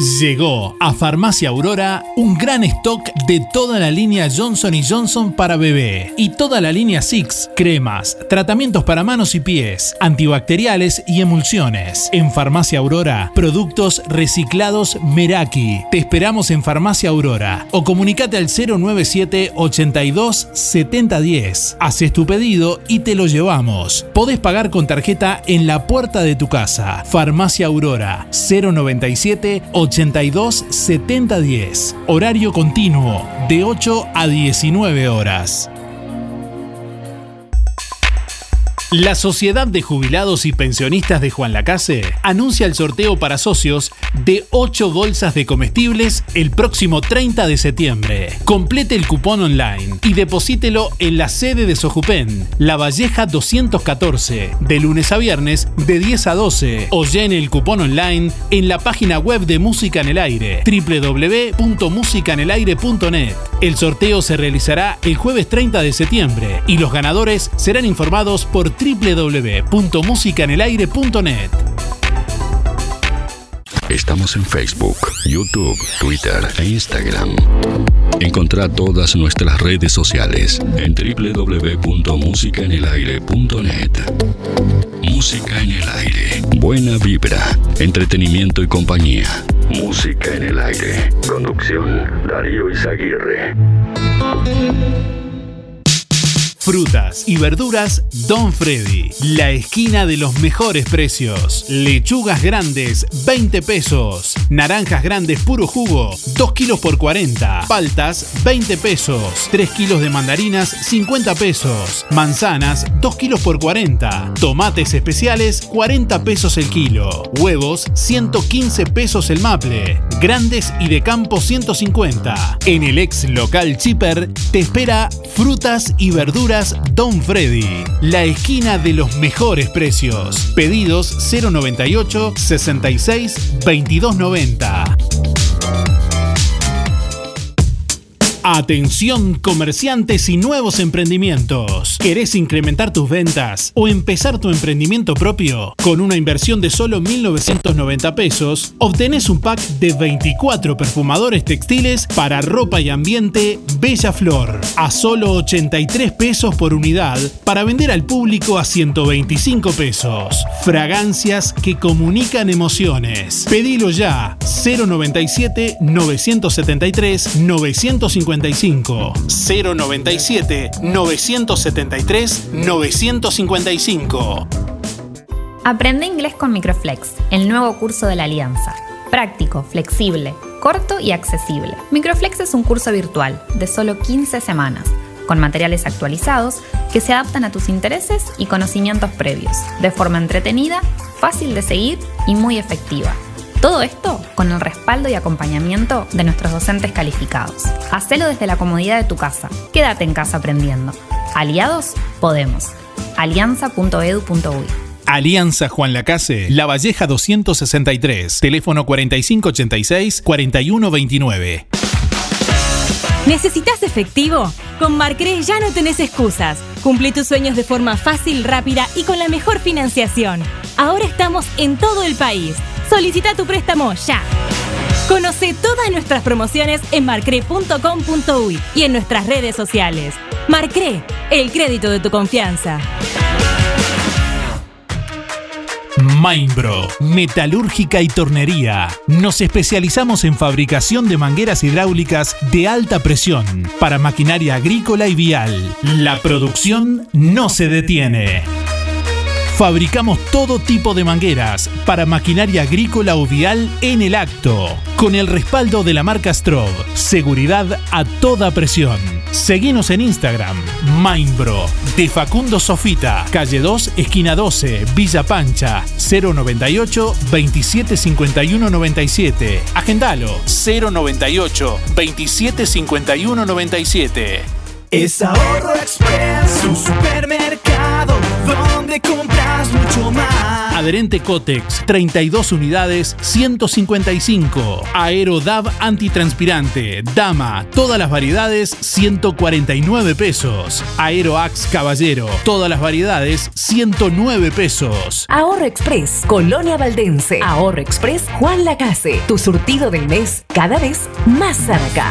Llegó a Farmacia Aurora un gran stock de toda la línea Johnson Johnson para bebé y toda la línea Six, cremas, tratamientos para manos y pies, antibacteriales y emulsiones. En Farmacia Aurora, productos reciclados Meraki. Te esperamos en Farmacia Aurora o comunicate al 097 82 7010. Haces tu pedido y te lo llevamos. Podés pagar con tarjeta en la puerta de tu casa. Farmacia Aurora 097 82 70 10. Horario continuo de 8 a 19 horas. La Sociedad de Jubilados y Pensionistas de Juan Lacase anuncia el sorteo para socios de 8 bolsas de comestibles el próximo 30 de septiembre. Complete el cupón online y deposítelo en la sede de Sojupen, La Valleja 214, de lunes a viernes de 10 a 12 o llene el cupón online en la página web de Música en el Aire, www.musicanelaire.net. El sorteo se realizará el jueves 30 de septiembre y los ganadores serán informados por www.musicanelaire.net. Estamos en Facebook, YouTube, Twitter e Instagram. Encontrá todas nuestras redes sociales en www.musicaenelaire.net. Música en el aire. Buena vibra, entretenimiento y compañía. Música en el aire. Conducción Darío Izaguirre. Frutas y verduras Don Freddy. La esquina de los mejores precios. Lechugas grandes, 20 pesos. Naranjas grandes puro jugo, 2 kilos por 40. Paltas, 20 pesos. 3 kilos de mandarinas, 50 pesos. Manzanas, 2 kilos por 40. Tomates especiales, 40 pesos el kilo. Huevos, 115 pesos el maple. Grandes y de campo, 150. En el ex local Chipper te espera frutas y verduras Don Freddy, la esquina de los mejores precios. Pedidos 098 66 2290. Atención comerciantes y nuevos emprendimientos. ¿Querés incrementar tus ventas o empezar tu emprendimiento propio? Con una inversión de solo 1.990 pesos, obtenés un pack de 24 perfumadores textiles para ropa y ambiente Bella Flor a solo 83 pesos por unidad para vender al público a 125 pesos. Fragancias que comunican emociones. Pedilo ya 097 973 950 097 973 955. Aprende inglés con Microflex, el nuevo curso de la Alianza. Práctico, flexible, corto y accesible. Microflex es un curso virtual de solo 15 semanas, con materiales actualizados que se adaptan a tus intereses y conocimientos previos, de forma entretenida, fácil de seguir y muy efectiva. Todo esto con el respaldo y acompañamiento de nuestros docentes calificados. Hacelo desde la comodidad de tu casa. Quédate en casa aprendiendo. Aliados, podemos. alianza.edu.uy Alianza Juan Lacase, La Valleja 263, teléfono 4586-4129. ¿Necesitas efectivo? Con Marcre ya no tenés excusas. Cumple tus sueños de forma fácil, rápida y con la mejor financiación. Ahora estamos en todo el país. Solicita tu préstamo ya. Conoce todas nuestras promociones en marcre.com.uy y en nuestras redes sociales. Marcre, el crédito de tu confianza. Mainbro, metalúrgica y tornería. Nos especializamos en fabricación de mangueras hidráulicas de alta presión para maquinaria agrícola y vial. La producción no se detiene. Fabricamos todo tipo de mangueras para maquinaria agrícola o vial en el acto, con el respaldo de la marca Strobe. Seguridad a toda presión. Seguinos en Instagram, Mainbro, de Facundo Sofita, calle 2, esquina 12, Villa Pancha, 098 2751 97. Agendalo, 098 2751 97. Es Ahorro Express, un supermercado donde compras mucho más. Adherente Cotex, 32 unidades, 155. Aerodab antitranspirante, Dama, todas las variedades, 149 pesos. Aeroax Caballero, todas las variedades, 109 pesos. Ahorro Express, Colonia Valdense. Ahorro Express, Juan Lacase. Tu surtido del mes, cada vez más cerca.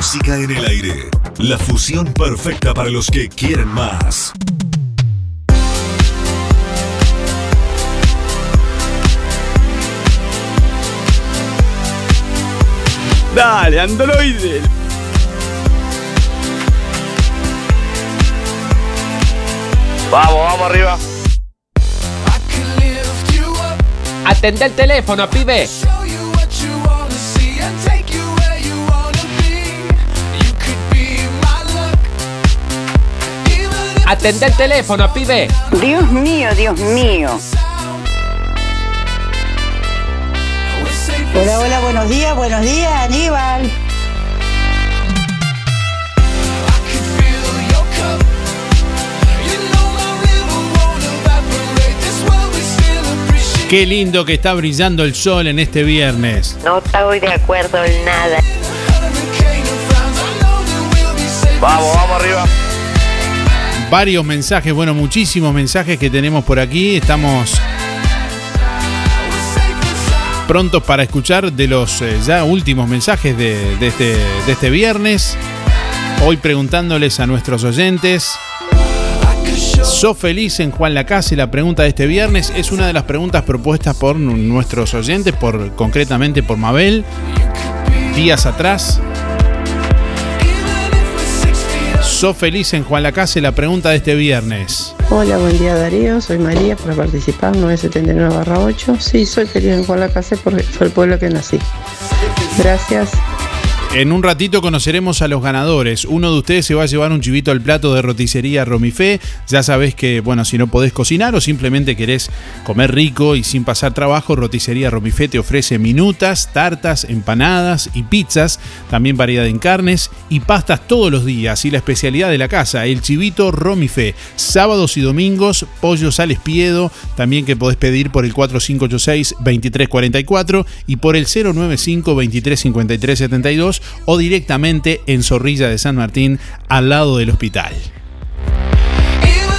Música en el aire. La fusión perfecta para los que quieren más. Dale, androide. Vamos, vamos arriba. Atende el teléfono, pibe. Atende el teléfono, pibe. Dios mío, Dios mío. Hola, hola, buenos días, buenos días, Aníbal. Qué lindo que está brillando el sol en este viernes. No estoy de acuerdo en nada. Vamos, vamos arriba. Varios mensajes, bueno, muchísimos mensajes que tenemos por aquí. Estamos prontos para escuchar de los eh, ya últimos mensajes este, de este viernes. Hoy preguntándoles a nuestros oyentes. ¿Sos feliz en Juan Lacase? La pregunta de este viernes es una de las preguntas propuestas por nu- nuestros oyentes, por, concretamente por Mabel, días atrás. ¿Sos feliz en Juan Lacase? La pregunta de este viernes. Hola, buen día Darío, soy María para participar 979-8. Sí, soy feliz en Juan la Casa porque fue el pueblo que nací. Gracias. En un ratito conoceremos a los ganadores. Uno de ustedes se va a llevar un chivito al plato de roticería Romifé. Ya sabés que, bueno, si no podés cocinar o simplemente querés comer rico y sin pasar trabajo, roticería Romifé te ofrece minutas, tartas, empanadas y pizzas. También variedad en carnes y pastas todos los días. Y la especialidad de la casa, el chivito Romifé. Sábados y domingos, pollos al espiedo. También que podés pedir por el 4586-2344 y por el 095-235372 o directamente en Zorrilla de San Martín, al lado del hospital.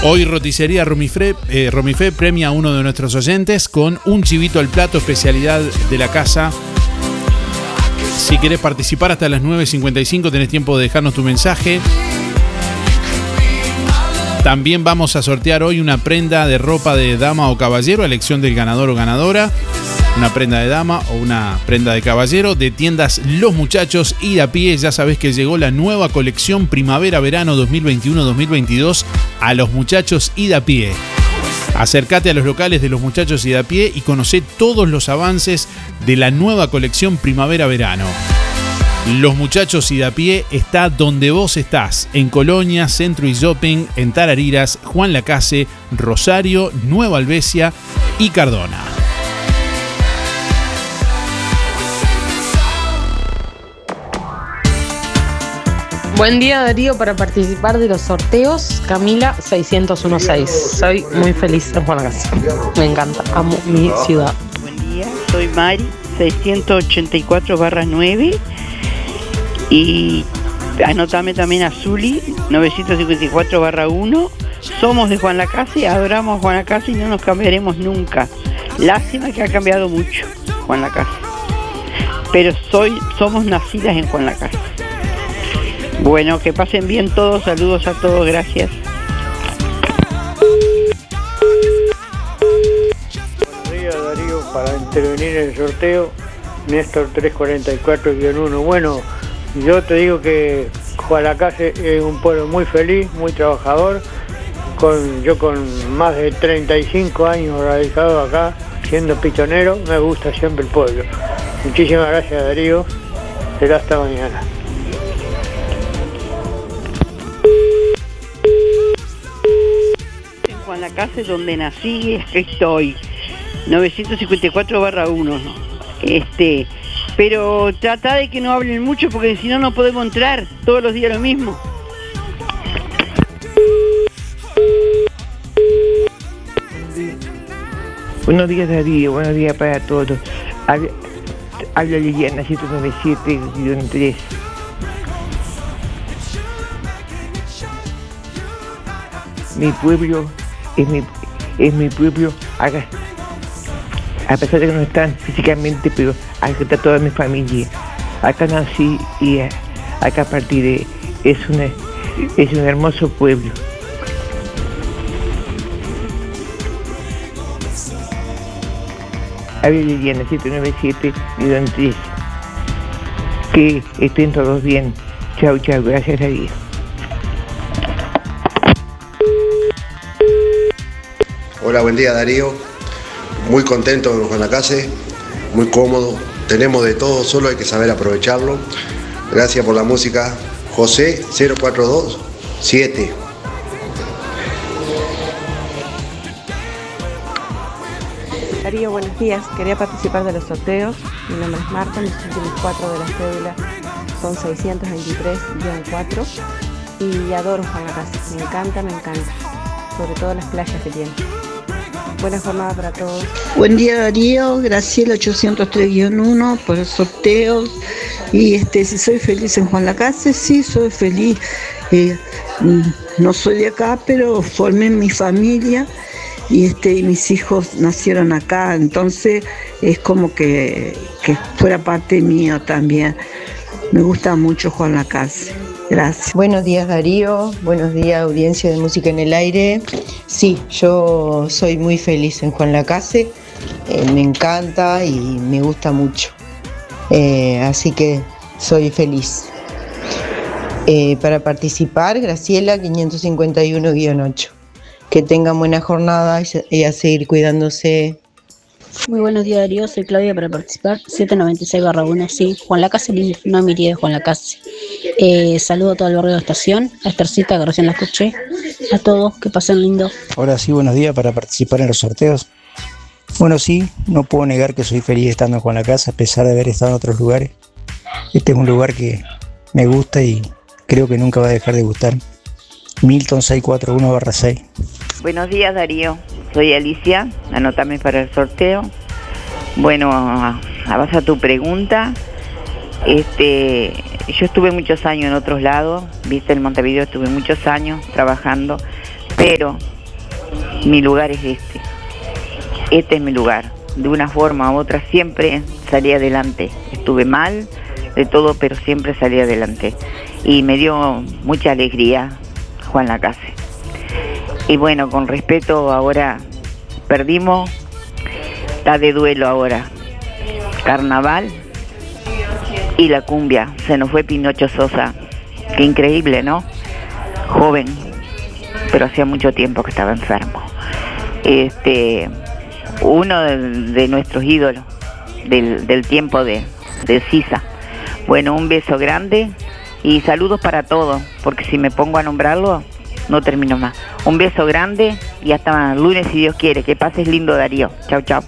Hoy Roticería Romifé, eh, Romifé premia a uno de nuestros oyentes con un chivito al plato, especialidad de la casa. Si querés participar hasta las 9.55 tenés tiempo de dejarnos tu mensaje. También vamos a sortear hoy una prenda de ropa de dama o caballero, elección del ganador o ganadora. Una prenda de dama o una prenda de caballero de tiendas Los Muchachos y a pie. Ya sabés que llegó la nueva colección Primavera-Verano 2021-2022 a Los Muchachos y a pie. Acércate a los locales de los muchachos y pie y conoce todos los avances de la nueva colección Primavera-Verano. Los muchachos y pie está donde vos estás, en Colonia, Centro y Shopping, en Tarariras, Juan Lacase, Rosario, Nueva Albesia y Cardona. Buen día Darío para participar de los sorteos Camila 6016. Soy muy feliz en Juan Casa. Me encanta, amo mi ciudad. Buen día, soy Mari 684 barra 9 y anotame también a Zuli 954 barra 1. Somos de Juan Lacase, adoramos a Juan Lacase y no nos cambiaremos nunca. Lástima que ha cambiado mucho Juan Lacase. Pero soy, somos nacidas en Juan Lacase. Bueno, que pasen bien todos, saludos a todos, gracias. Buenos días Darío, para intervenir en el sorteo, Néstor 344-1. Bueno, yo te digo que Jualacase es un pueblo muy feliz, muy trabajador. Con, yo con más de 35 años radicado acá, siendo pitonero, me gusta siempre el pueblo. Muchísimas gracias Darío, será hasta mañana. Juan Lacase, donde nací, que estoy. 954 barra 1. Este, pero trata de que no hablen mucho porque si no, no podemos entrar. Todos los días lo mismo. Buenos días Darío, buenos días para todos. Habla, habla Liliana 797-3. Mi pueblo es mi, es mi acá, a pesar de que no están físicamente, pero acá está toda mi familia. Acá nací y eh, acá a partir de... Es, una, es un hermoso pueblo. Ave Liliana 797 y Que estén todos bien. Chau, chau. Gracias a Dios. Hola, buen día Darío. Muy contento con la casa, muy cómodo. Tenemos de todo, solo hay que saber aprovecharlo. Gracias por la música. José 0427. Darío, buenos días. Quería participar de los sorteos. Mi nombre es Marta, mis últimos cuatro de la cédula son 623-4 y adoro Juan la Casa. Me encanta, me encanta. Sobre todo las playas que tiene. Buena jornada para todos. Buen día Darío, Graciela 803-1 por el sorteo. Y este, si soy feliz en Juan Lacase, sí, soy feliz. Eh, mm, no soy de acá, pero formé mi familia y este, mis hijos nacieron acá, entonces es como que, que fuera parte mío también. Me gusta mucho Juan Lacase. Gracias. Buenos días Darío, buenos días audiencia de Música en el Aire. Sí, yo soy muy feliz en Juan Lacase, eh, me encanta y me gusta mucho. Eh, así que soy feliz. Eh, para participar, Graciela 551-8. Que tengan buena jornada y a seguir cuidándose. Muy buenos días Darío, soy Claudia para participar, 796 barra 1, sí, Juan Lacase, no me iría de Juan Lacase. Eh, saludo a todo el barrio de estación, a Estercita que recién la escuché, a todos, que pasen lindo. Ahora sí, buenos días para participar en los sorteos. Bueno, sí, no puedo negar que soy feliz estando en Juan Lacase, a pesar de haber estado en otros lugares. Este es un lugar que me gusta y creo que nunca va a dejar de gustar. Milton 641 barra 6. Buenos días Darío, soy Alicia, anótame para el sorteo. Bueno, a base a tu pregunta, este, yo estuve muchos años en otros lados, viste, en Montevideo estuve muchos años trabajando, pero mi lugar es este. Este es mi lugar. De una forma u otra siempre salí adelante. Estuve mal, de todo, pero siempre salí adelante. Y me dio mucha alegría Juan Lacase. Y bueno, con respeto, ahora perdimos, está de duelo ahora. Carnaval y la cumbia. Se nos fue Pinocho Sosa. Qué increíble, ¿no? Joven, pero hacía mucho tiempo que estaba enfermo. Este, uno de, nuestros ídolos del, tiempo de, de Sisa. Bueno, un beso grande y saludos para todos, porque si me pongo a nombrarlo, no termino más. Un beso grande y hasta lunes si Dios quiere. Que pases lindo Darío. Chao, chao.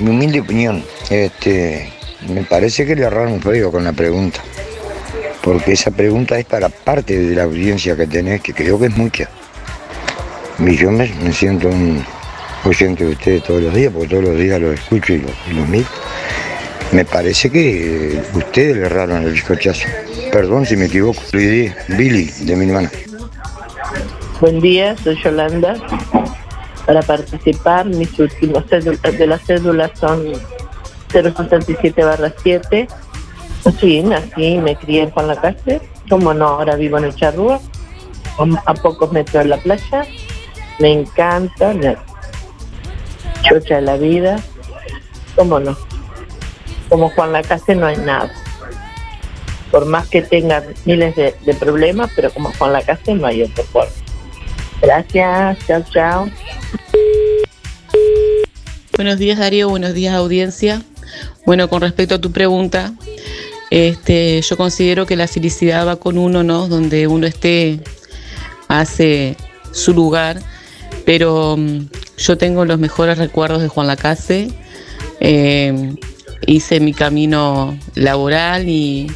Mi humilde opinión, este, me parece que le agarraron un feo con la pregunta. Porque esa pregunta es para parte de la audiencia que tenés, que creo que es mucha. Y yo me, siento un oyente de ustedes todos los días, porque todos los días los escucho y los, y. Me parece que ustedes le erraron el bizcochazo. Perdón si me equivoco. Billy, Billy, de mi hermana. Buen día, soy Yolanda. Para participar, mis últimos de las cédulas son 067 barra 7. Sí, nací me crié en Juan la Calle. Como no, ahora vivo en el Charrúa, a pocos metros de la playa. Me encanta, me chocha la vida. ¿Cómo no? como Juan Lacase no hay nada. Por más que tenga miles de, problemas, pero como Juan Lacase no hay otro forma. Gracias, chao, chao. Buenos días Darío, buenos días audiencia. Bueno, con respecto a tu pregunta, este, yo considero que la felicidad va con uno, ¿no? Donde uno esté, hace su lugar, pero mm, yo tengo los mejores recuerdos de Juan Lacase. Eh, hice mi camino laboral y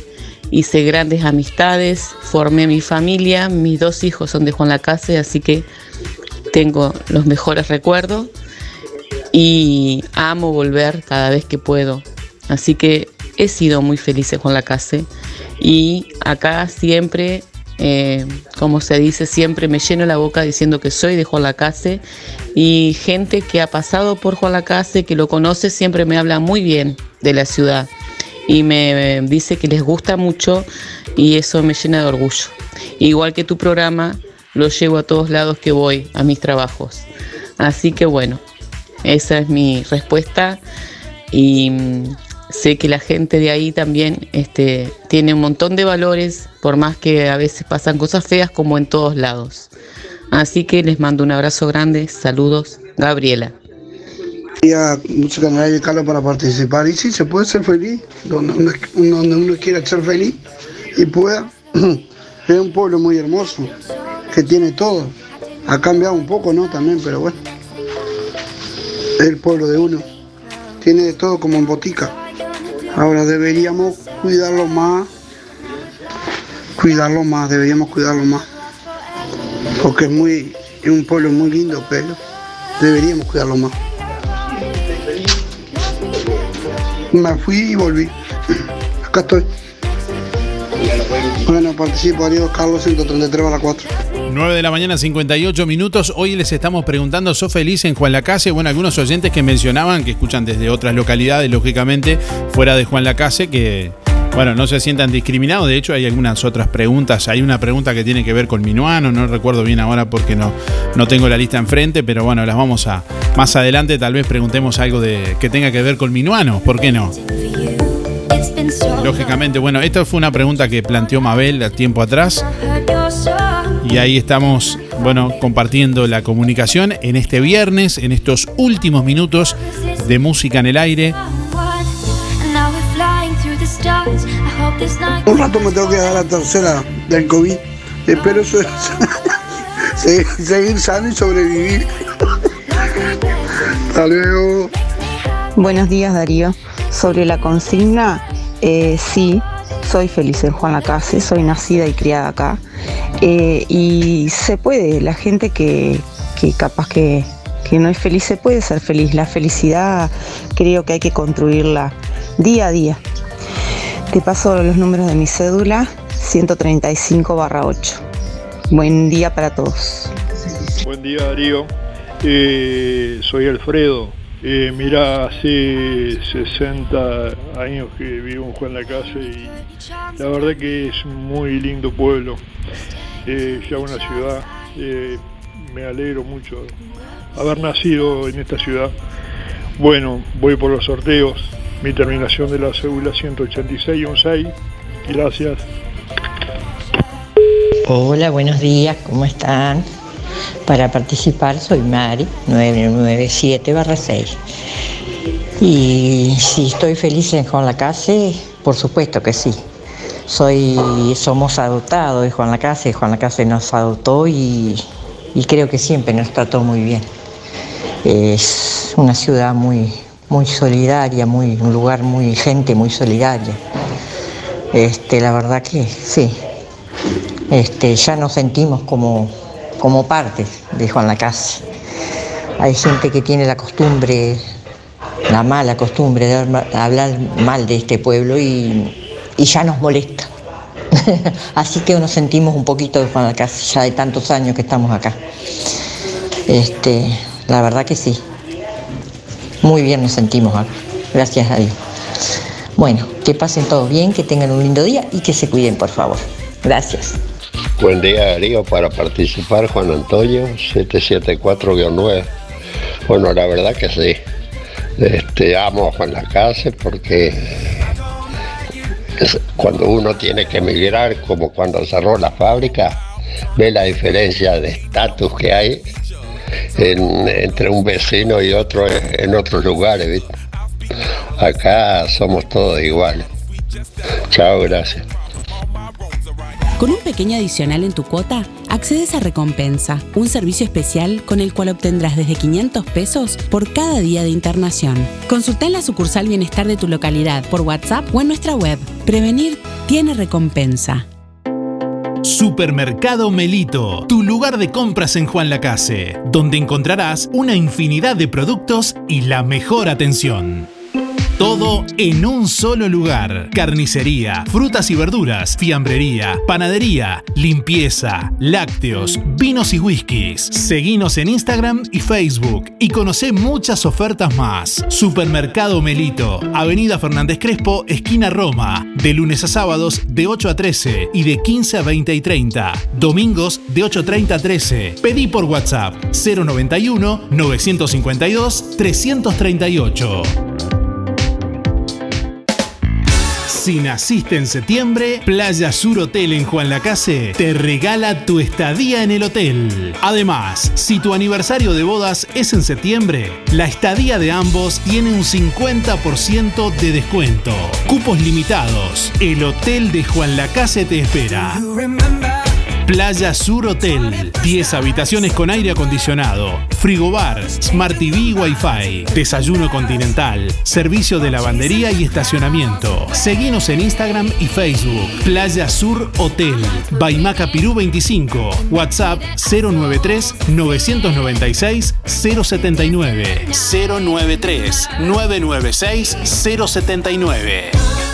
hice grandes amistades, formé mi familia, mis dos hijos son de Juan Lacase, así que tengo los mejores recuerdos y amo volver cada vez que puedo. Así que he sido muy feliz en Juan Lacase y acá siempre eh, como se dice siempre, me lleno la boca diciendo que soy de Juan Lacase y gente que ha pasado por Juan Lacase, que lo conoce, siempre me habla muy bien de la ciudad y me dice que les gusta mucho y eso me llena de orgullo. Igual que tu programa, lo llevo a todos lados que voy, a mis trabajos. Así que bueno, esa es mi respuesta y mm, sé que la gente de ahí también este, tiene un montón de valores, por más que a veces pasan cosas feas como en todos lados. Así que les mando un abrazo grande, saludos, Gabriela. Música en el Carlos para participar y sí, se puede ser feliz, donde uno, donde quiera ser feliz y pueda. [CLEARS THROAT] Es un pueblo muy hermoso, que tiene todo. Ha cambiado un poco, ¿no? También, pero bueno. El pueblo de uno. Tiene de todo como en botica. Ahora deberíamos cuidarlo más. Cuidarlo más, deberíamos cuidarlo más. Porque es muy, es un pueblo muy lindo, pero deberíamos cuidarlo más. Me fui y volví. Acá estoy. Bueno, participo Ariel Carlos 133 a la 4. 9 de la mañana, 58 minutos. Hoy les estamos preguntando, ¿sos feliz en Juan Lacase? Bueno, algunos oyentes que mencionaban, que escuchan desde otras localidades, lógicamente, fuera de Juan Lacase, que, bueno, no se sientan discriminados. De hecho, hay algunas otras preguntas. Hay una pregunta que tiene que ver con Minuano, no recuerdo bien ahora porque no, no tengo la lista enfrente, pero bueno, las vamos a. Más adelante, tal vez preguntemos algo de que tenga que ver con Minuano, ¿por qué no? Lógicamente, bueno, esta fue una pregunta que planteó Mabel tiempo atrás. Y ahí estamos, bueno, compartiendo la comunicación en este viernes, en estos últimos minutos de música en el aire. Un rato me tengo que dar la tercera del COVID. Espero eso [LAUGHS] seguir sano y sobrevivir. [LAUGHS] Hasta luego. Buenos días Darío. Sobre la consigna, eh, sí, soy feliz en Juan Lacase, soy nacida y criada acá. Eh, y se puede, la gente que, capaz que, que, no es feliz se puede ser feliz. La felicidad creo que hay que construirla día a día. Te paso los números de mi cédula, 135 barra 8. Buen día para todos. Buen día Darío, eh, soy Alfredo, eh, mira, hace 60 años que vivo en la Casa y la verdad que es muy lindo pueblo, eh, ya una ciudad. Eh, me alegro mucho haber nacido en esta ciudad. Bueno, voy por los sorteos. Mi terminación de la cédula 186 16. Gracias. Hola, buenos días, ¿cómo están? Para participar soy Mari, 997-6. Y si estoy feliz en Juan Lacase, por supuesto que sí. Soy, somos adoptados de Juan Lacase, Juan Lacase nos adoptó y, y creo que siempre nos trató muy bien. Es una ciudad muy, muy solidaria, muy, un lugar muy gente muy solidaria. Este, la verdad que sí. Este, ya nos sentimos como, como parte de Juan Lacase. Hay gente que tiene la costumbre, la mala costumbre de hablar mal de este pueblo y, ya nos molesta. [LAUGHS] Así que nos sentimos un poquito de Juan Lacase, ya de tantos años que estamos acá. Este, la verdad que sí. Muy bien nos sentimos acá. Gracias a Dios. Bueno, que pasen todos bien, que tengan un lindo día y que se cuiden, por favor. Gracias. Buen día Darío, para participar Juan Antonio, 774-9. Bueno, la verdad que sí. Este, amo a Juan Lacase porque cuando uno tiene que emigrar, como cuando cerró la fábrica, ve la diferencia de estatus que hay entre un vecino y otro en otros lugares. Acá somos todos iguales. Chao, gracias. Con un pequeño adicional en tu cuota, accedes a Recompensa, un servicio especial con el cual obtendrás desde 500 pesos por cada día de internación. Consulta en la sucursal Bienestar de tu localidad por WhatsApp o en nuestra web. Prevenir tiene recompensa. Supermercado Melito, tu lugar de compras en Juan Lacase, donde encontrarás una infinidad de productos y la mejor atención. Todo en un solo lugar. Carnicería, frutas y verduras, fiambrería, panadería, limpieza, lácteos, vinos y whiskies. Seguinos en Instagram y Facebook y conoce muchas ofertas más. Supermercado Melito, Avenida Fernández Crespo, esquina Roma. De lunes a sábados de 8 a 13 y de 15 a 20 y 30. Domingos de 8.30 a 13. Pedí por WhatsApp 091 952 338. Si naciste en septiembre, Playa Sur Hotel en Juan Lacase te regala tu estadía en el hotel. Además, si tu aniversario de bodas es en septiembre, la estadía de ambos tiene un 50% de descuento. Cupos limitados. El Hotel de Juan Lacase te espera. Playa Sur Hotel. 10 habitaciones con aire acondicionado, frigobar, Smart TV Wi-Fi, desayuno continental, servicio de lavandería y estacionamiento. Seguinos en Instagram y Facebook. Playa Sur Hotel. Baimaca Pirú 25. WhatsApp 093 996 079. 093 996 079.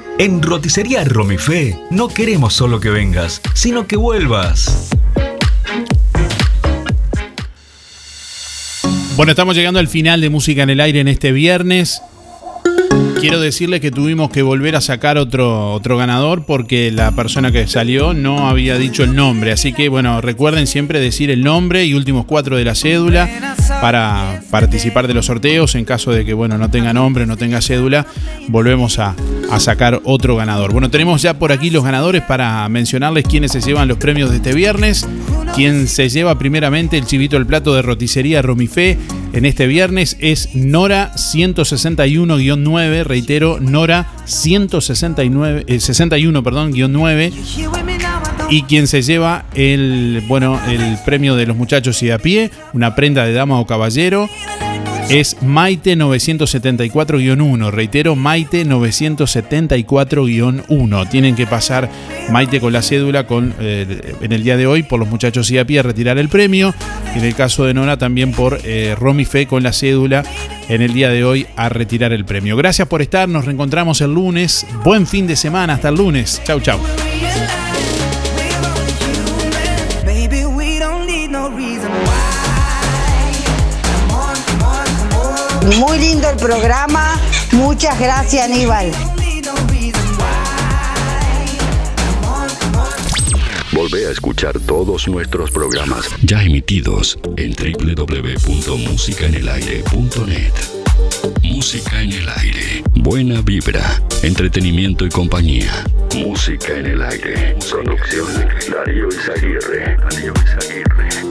En Roticería Romifé no queremos solo que vengas, sino que vuelvas. Bueno, estamos llegando al final de Música en el Aire en este viernes. Quiero decirle que tuvimos que volver a sacar otro, otro ganador porque la persona que salió no había dicho el nombre. Así que, bueno, recuerden siempre decir el nombre y últimos cuatro de la cédula para participar de los sorteos. En caso de que, bueno, no tenga nombre, no tenga cédula, volvemos a, a sacar otro ganador. Bueno, tenemos ya por aquí los ganadores para mencionarles quiénes se llevan los premios de este viernes. Quien se lleva primeramente el chivito del plato de roticería Romifé en este viernes es Nora 161-9, reitero, Nora 169 61, perdón, 9 y quien se lleva el bueno, el premio de los muchachos y a pie, una prenda de dama o caballero es Maite 974-1. Reitero, Maite 974-1. Tienen que pasar Maite con la cédula con, eh, en el día de hoy por los muchachos y a pie a retirar el premio. En el caso de Nora también por eh, Fe con la cédula en el día de hoy a retirar el premio. Gracias por estar, nos reencontramos el lunes. Buen fin de semana, hasta el lunes. Chau, chau. Muy lindo el programa. Muchas gracias, Aníbal. Volvé a escuchar todos nuestros programas ya emitidos en www.musicaenelaire.net. Música en el aire. Buena vibra, entretenimiento y compañía. Música en el aire. Producción Darío Izaguirre. Darío Izaguirre.